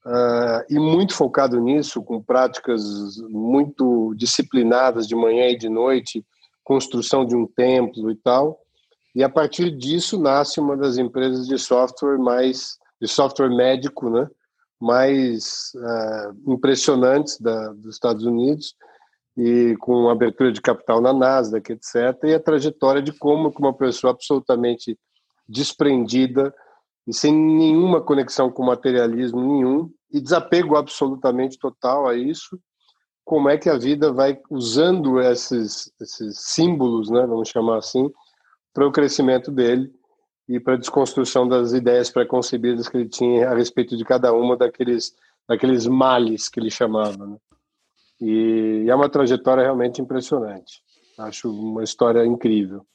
uh, e muito focado nisso, com práticas muito disciplinadas de manhã e de noite, construção de um templo e tal. E a partir disso nasce uma das empresas de software mais de software médico, né, mais uh, impressionantes da, dos Estados Unidos e com abertura de capital na Nasdaq, etc. E a trajetória de como uma pessoa absolutamente desprendida e sem nenhuma conexão com materialismo nenhum e desapego absolutamente total a isso, como é que a vida vai usando esses, esses símbolos, né, vamos chamar assim, para o crescimento dele e para a desconstrução das ideias preconcebidas que ele tinha a respeito de cada uma daqueles, daqueles males que ele chamava. Né? E é uma trajetória realmente impressionante. Acho uma história incrível.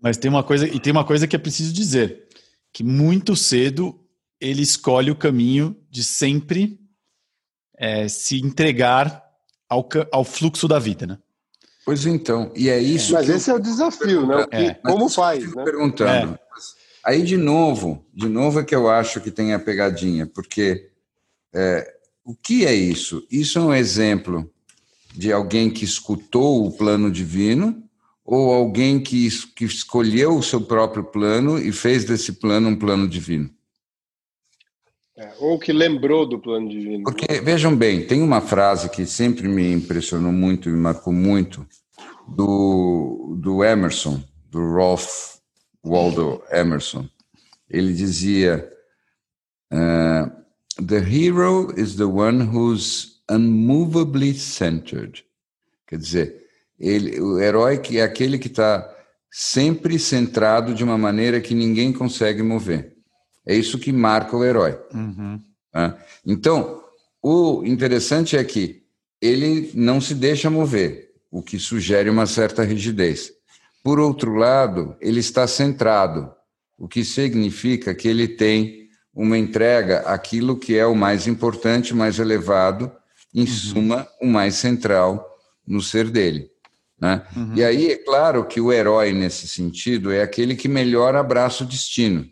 Mas tem uma coisa, e tem uma coisa que é preciso dizer, que muito cedo ele escolhe o caminho de sempre é, se entregar ao, ao fluxo da vida, né? Pois então, e é isso. Mas esse eu... é o desafio, né? É. Como faz? Né? Perguntando. É. Aí de novo, de novo é que eu acho que tem a pegadinha, porque é, o que é isso? Isso é um exemplo de alguém que escutou o plano divino ou alguém que, que escolheu o seu próprio plano e fez desse plano um plano divino? É, ou que lembrou do plano divino. Porque, vejam bem, tem uma frase que sempre me impressionou muito, me marcou muito, do, do Emerson, do Ralph Waldo Emerson. Ele dizia: uh, The hero is the one who's unmovably centered. Quer dizer, ele, o herói que é aquele que está sempre centrado de uma maneira que ninguém consegue mover. É isso que marca o herói. Uhum. Então, o interessante é que ele não se deixa mover, o que sugere uma certa rigidez. Por outro lado, ele está centrado, o que significa que ele tem uma entrega àquilo que é o mais importante, o mais elevado, em uhum. suma, o mais central no ser dele. Né? Uhum. E aí, é claro que o herói, nesse sentido, é aquele que melhor abraça o destino.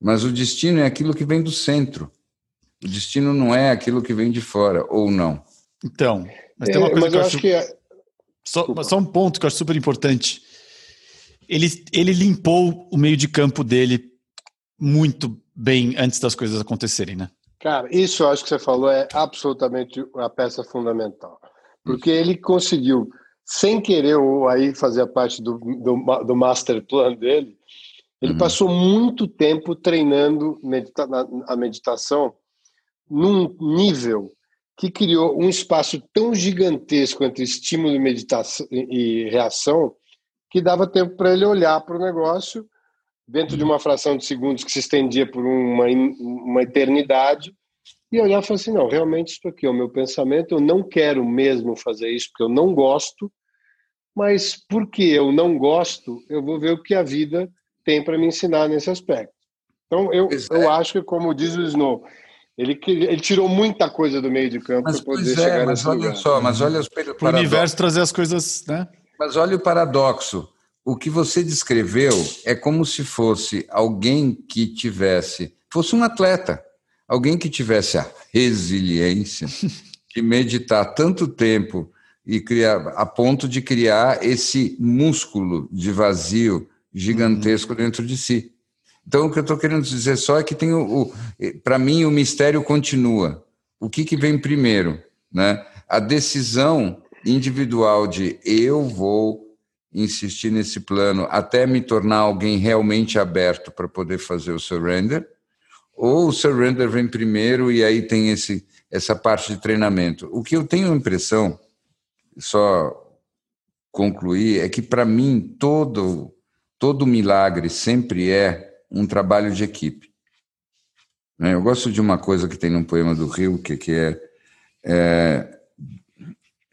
Mas o destino é aquilo que vem do centro. O destino não é aquilo que vem de fora, ou não. Então, mas tem uma é, coisa é, que eu acho. Que é... só, só um ponto que eu acho super importante. Ele, ele limpou o meio de campo dele muito bem antes das coisas acontecerem, né? Cara, isso eu acho que você falou é absolutamente a peça fundamental. Porque ele conseguiu, sem querer ou aí fazer parte do, do, do master plan dele, ele uhum. passou muito tempo treinando medita a meditação num nível que criou um espaço tão gigantesco entre estímulo e meditação e reação que dava tempo para ele olhar para o negócio dentro de uma fração de segundos que se estendia por uma, uma eternidade e olhar e falar assim, não, realmente isso aqui é o meu pensamento, eu não quero mesmo fazer isso porque eu não gosto, mas porque eu não gosto, eu vou ver o que a vida tem para me ensinar nesse aspecto. Então, eu, eu é. acho que, como diz o Snow, ele, ele tirou muita coisa do meio de campo para poder é, chegar mas olha lugar. só, mas olha o universo trazer as coisas, né? Mas olha o paradoxo. O que você descreveu é como se fosse alguém que tivesse, fosse um atleta, alguém que tivesse a resiliência de meditar tanto tempo e criar a ponto de criar esse músculo de vazio gigantesco uhum. dentro de si. Então, o que eu estou querendo dizer só é que tem o, o para mim o mistério continua. O que, que vem primeiro, né? A decisão individual de eu vou insistir nesse plano até me tornar alguém realmente aberto para poder fazer o surrender, ou o surrender vem primeiro e aí tem esse, essa parte de treinamento. O que eu tenho a impressão, só concluir, é que para mim todo, todo milagre sempre é um trabalho de equipe. Né? Eu gosto de uma coisa que tem num poema do Rio, que, que é, é,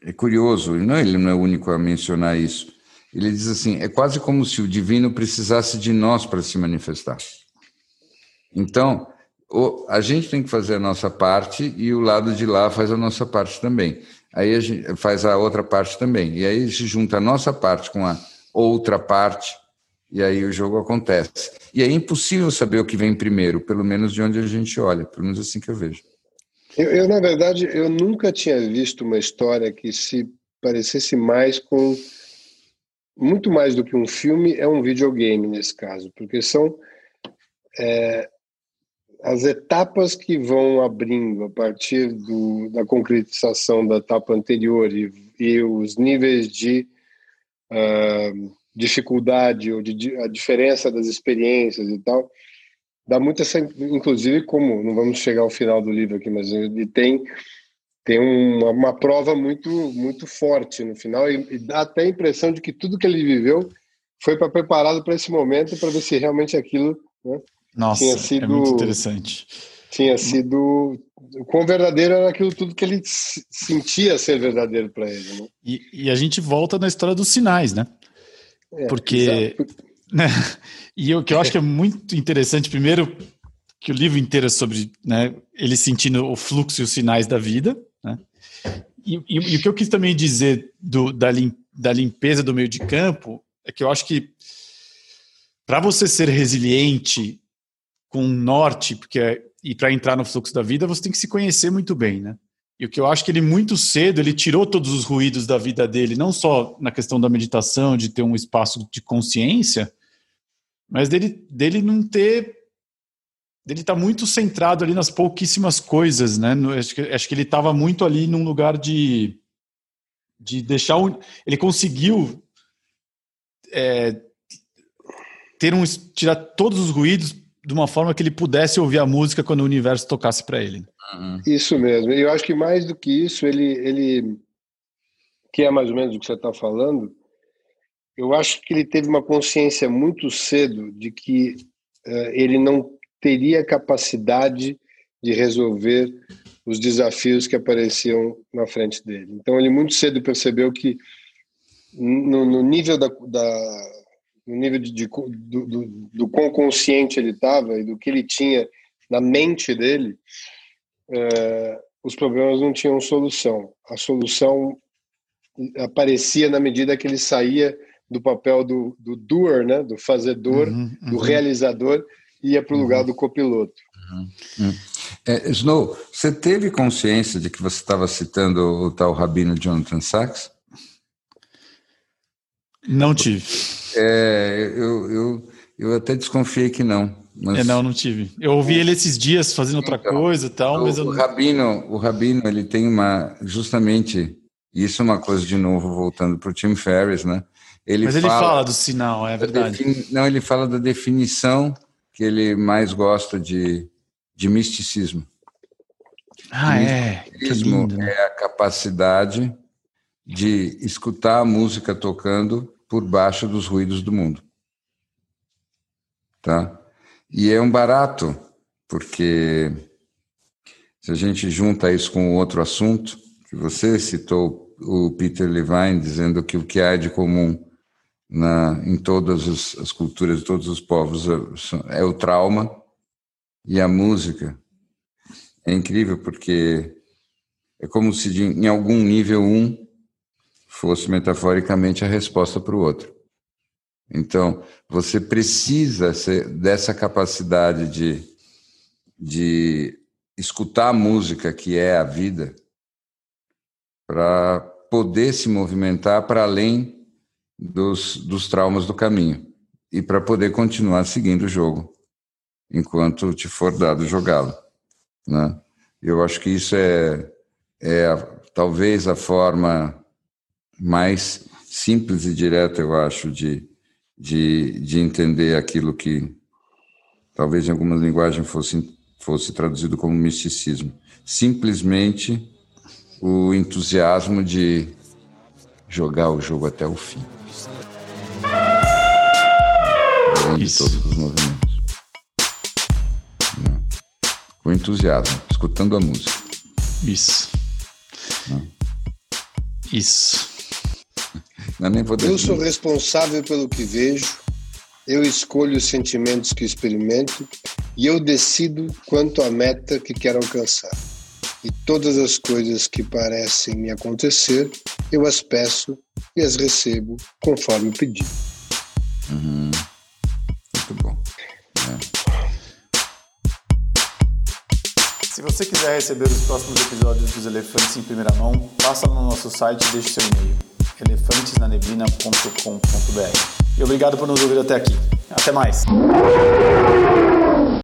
é curioso, não, ele não é o único a mencionar isso, ele diz assim: é quase como se o divino precisasse de nós para se manifestar. Então, a gente tem que fazer a nossa parte e o lado de lá faz a nossa parte também. Aí a gente faz a outra parte também. E aí se junta a nossa parte com a outra parte e aí o jogo acontece. E é impossível saber o que vem primeiro, pelo menos de onde a gente olha, pelo menos assim que eu vejo. Eu, eu na verdade, eu nunca tinha visto uma história que se parecesse mais com muito mais do que um filme, é um videogame nesse caso, porque são é, as etapas que vão abrindo a partir do, da concretização da etapa anterior e, e os níveis de uh, dificuldade ou de, a diferença das experiências e tal, dá muito essa, inclusive como, não vamos chegar ao final do livro aqui, mas ele tem tem uma, uma, prova muito muito forte no final e, e, dá até a impressão de que tudo que ele viveu foi para preparado para esse momento para ver se realmente aquilo né, Nossa, tinha sido é muito interessante tinha sido o quão verdadeiro era aquilo tudo que ele sentia ser verdadeiro para ele né? e, e, a gente volta na história dos sinais né é, porque né, e o que eu acho que é muito interessante primeiro que o livro inteiro é sobre né, ele sentindo o fluxo e os sinais da vida? E, e, e, o que eu quis também dizer do, da, lim, da limpeza do meio de campo é que eu acho que para você ser resiliente com norte, porque é, e para entrar no fluxo da vida, você tem que se conhecer muito bem, né? E o que eu acho que ele muito cedo ele tirou todos os ruídos da vida dele, não só na questão da meditação, de ter um espaço de consciência, mas dele, dele não ter ele está muito centrado ali nas pouquíssimas coisas, né? No, acho, que, acho que ele estava muito ali num lugar de, de deixar. Ele conseguiu é, ter um, tirar todos os ruídos de uma forma que ele pudesse ouvir a música quando o universo tocasse para ele. Uhum. Isso mesmo. Eu acho que mais do que isso, ele, ele que é mais ou menos o que você está falando, eu acho que ele teve uma consciência muito cedo de que uh, ele não teria capacidade de resolver os desafios que apareciam na frente dele. Então ele muito cedo percebeu que no, no nível da, da, no nível de, de do, do, do quão consciente ele estava e do que ele tinha na mente dele, é, os problemas não tinham solução. A solução aparecia na medida que ele saía do papel do, do doer, né, do fazedor, uhum, uhum. do realizador ia para o lugar uhum. do copiloto. Uhum. É, Snow, você teve consciência de que você estava citando o tal rabino Jonathan Sachs? Não tive. É, eu, eu, eu até desconfiei que não. Mas... É, não, não tive. Eu ouvi ele esses dias fazendo outra então, coisa e tal, o, mas eu... o rabino, o rabino, ele tem uma justamente isso é uma coisa de novo voltando para o Tim Ferriss, né? Ele mas ele fala, fala do sinal, é verdade. Defini... Não, ele fala da definição que ele mais gosta de, de misticismo. Ah, é. Misticismo lindo, né? é a capacidade de escutar a música tocando por baixo dos ruídos do mundo. Tá? E é um barato, porque se a gente junta isso com outro assunto, que você citou o Peter Levine dizendo que o que há de comum na, em todas as, as culturas todos os povos é, é o trauma e a música. É incrível porque é como se de, em algum nível um fosse metaforicamente a resposta para o outro. Então, você precisa dessa capacidade de, de escutar a música que é a vida para poder se movimentar para além dos, dos traumas do caminho e para poder continuar seguindo o jogo enquanto te for dado jogá-lo. Né? Eu acho que isso é, é a, talvez a forma mais simples e direta, eu acho, de, de, de entender aquilo que talvez em algumas linguagens fosse, fosse traduzido como misticismo. Simplesmente o entusiasmo de jogar o jogo até o fim. Além de todos os movimentos. Com entusiasmo, escutando a música. Isso. Não. Isso. Não, nem vou eu sou responsável pelo que vejo, eu escolho os sentimentos que experimento e eu decido quanto à meta que quero alcançar. E todas as coisas que parecem me acontecer, eu as peço e as recebo conforme pedi. Uhum. Você quiser receber os próximos episódios dos Elefantes em primeira mão, passa no nosso site e deixe seu e-mail elefantesnaneblina.com.br. E obrigado por nos ouvir até aqui. Até mais!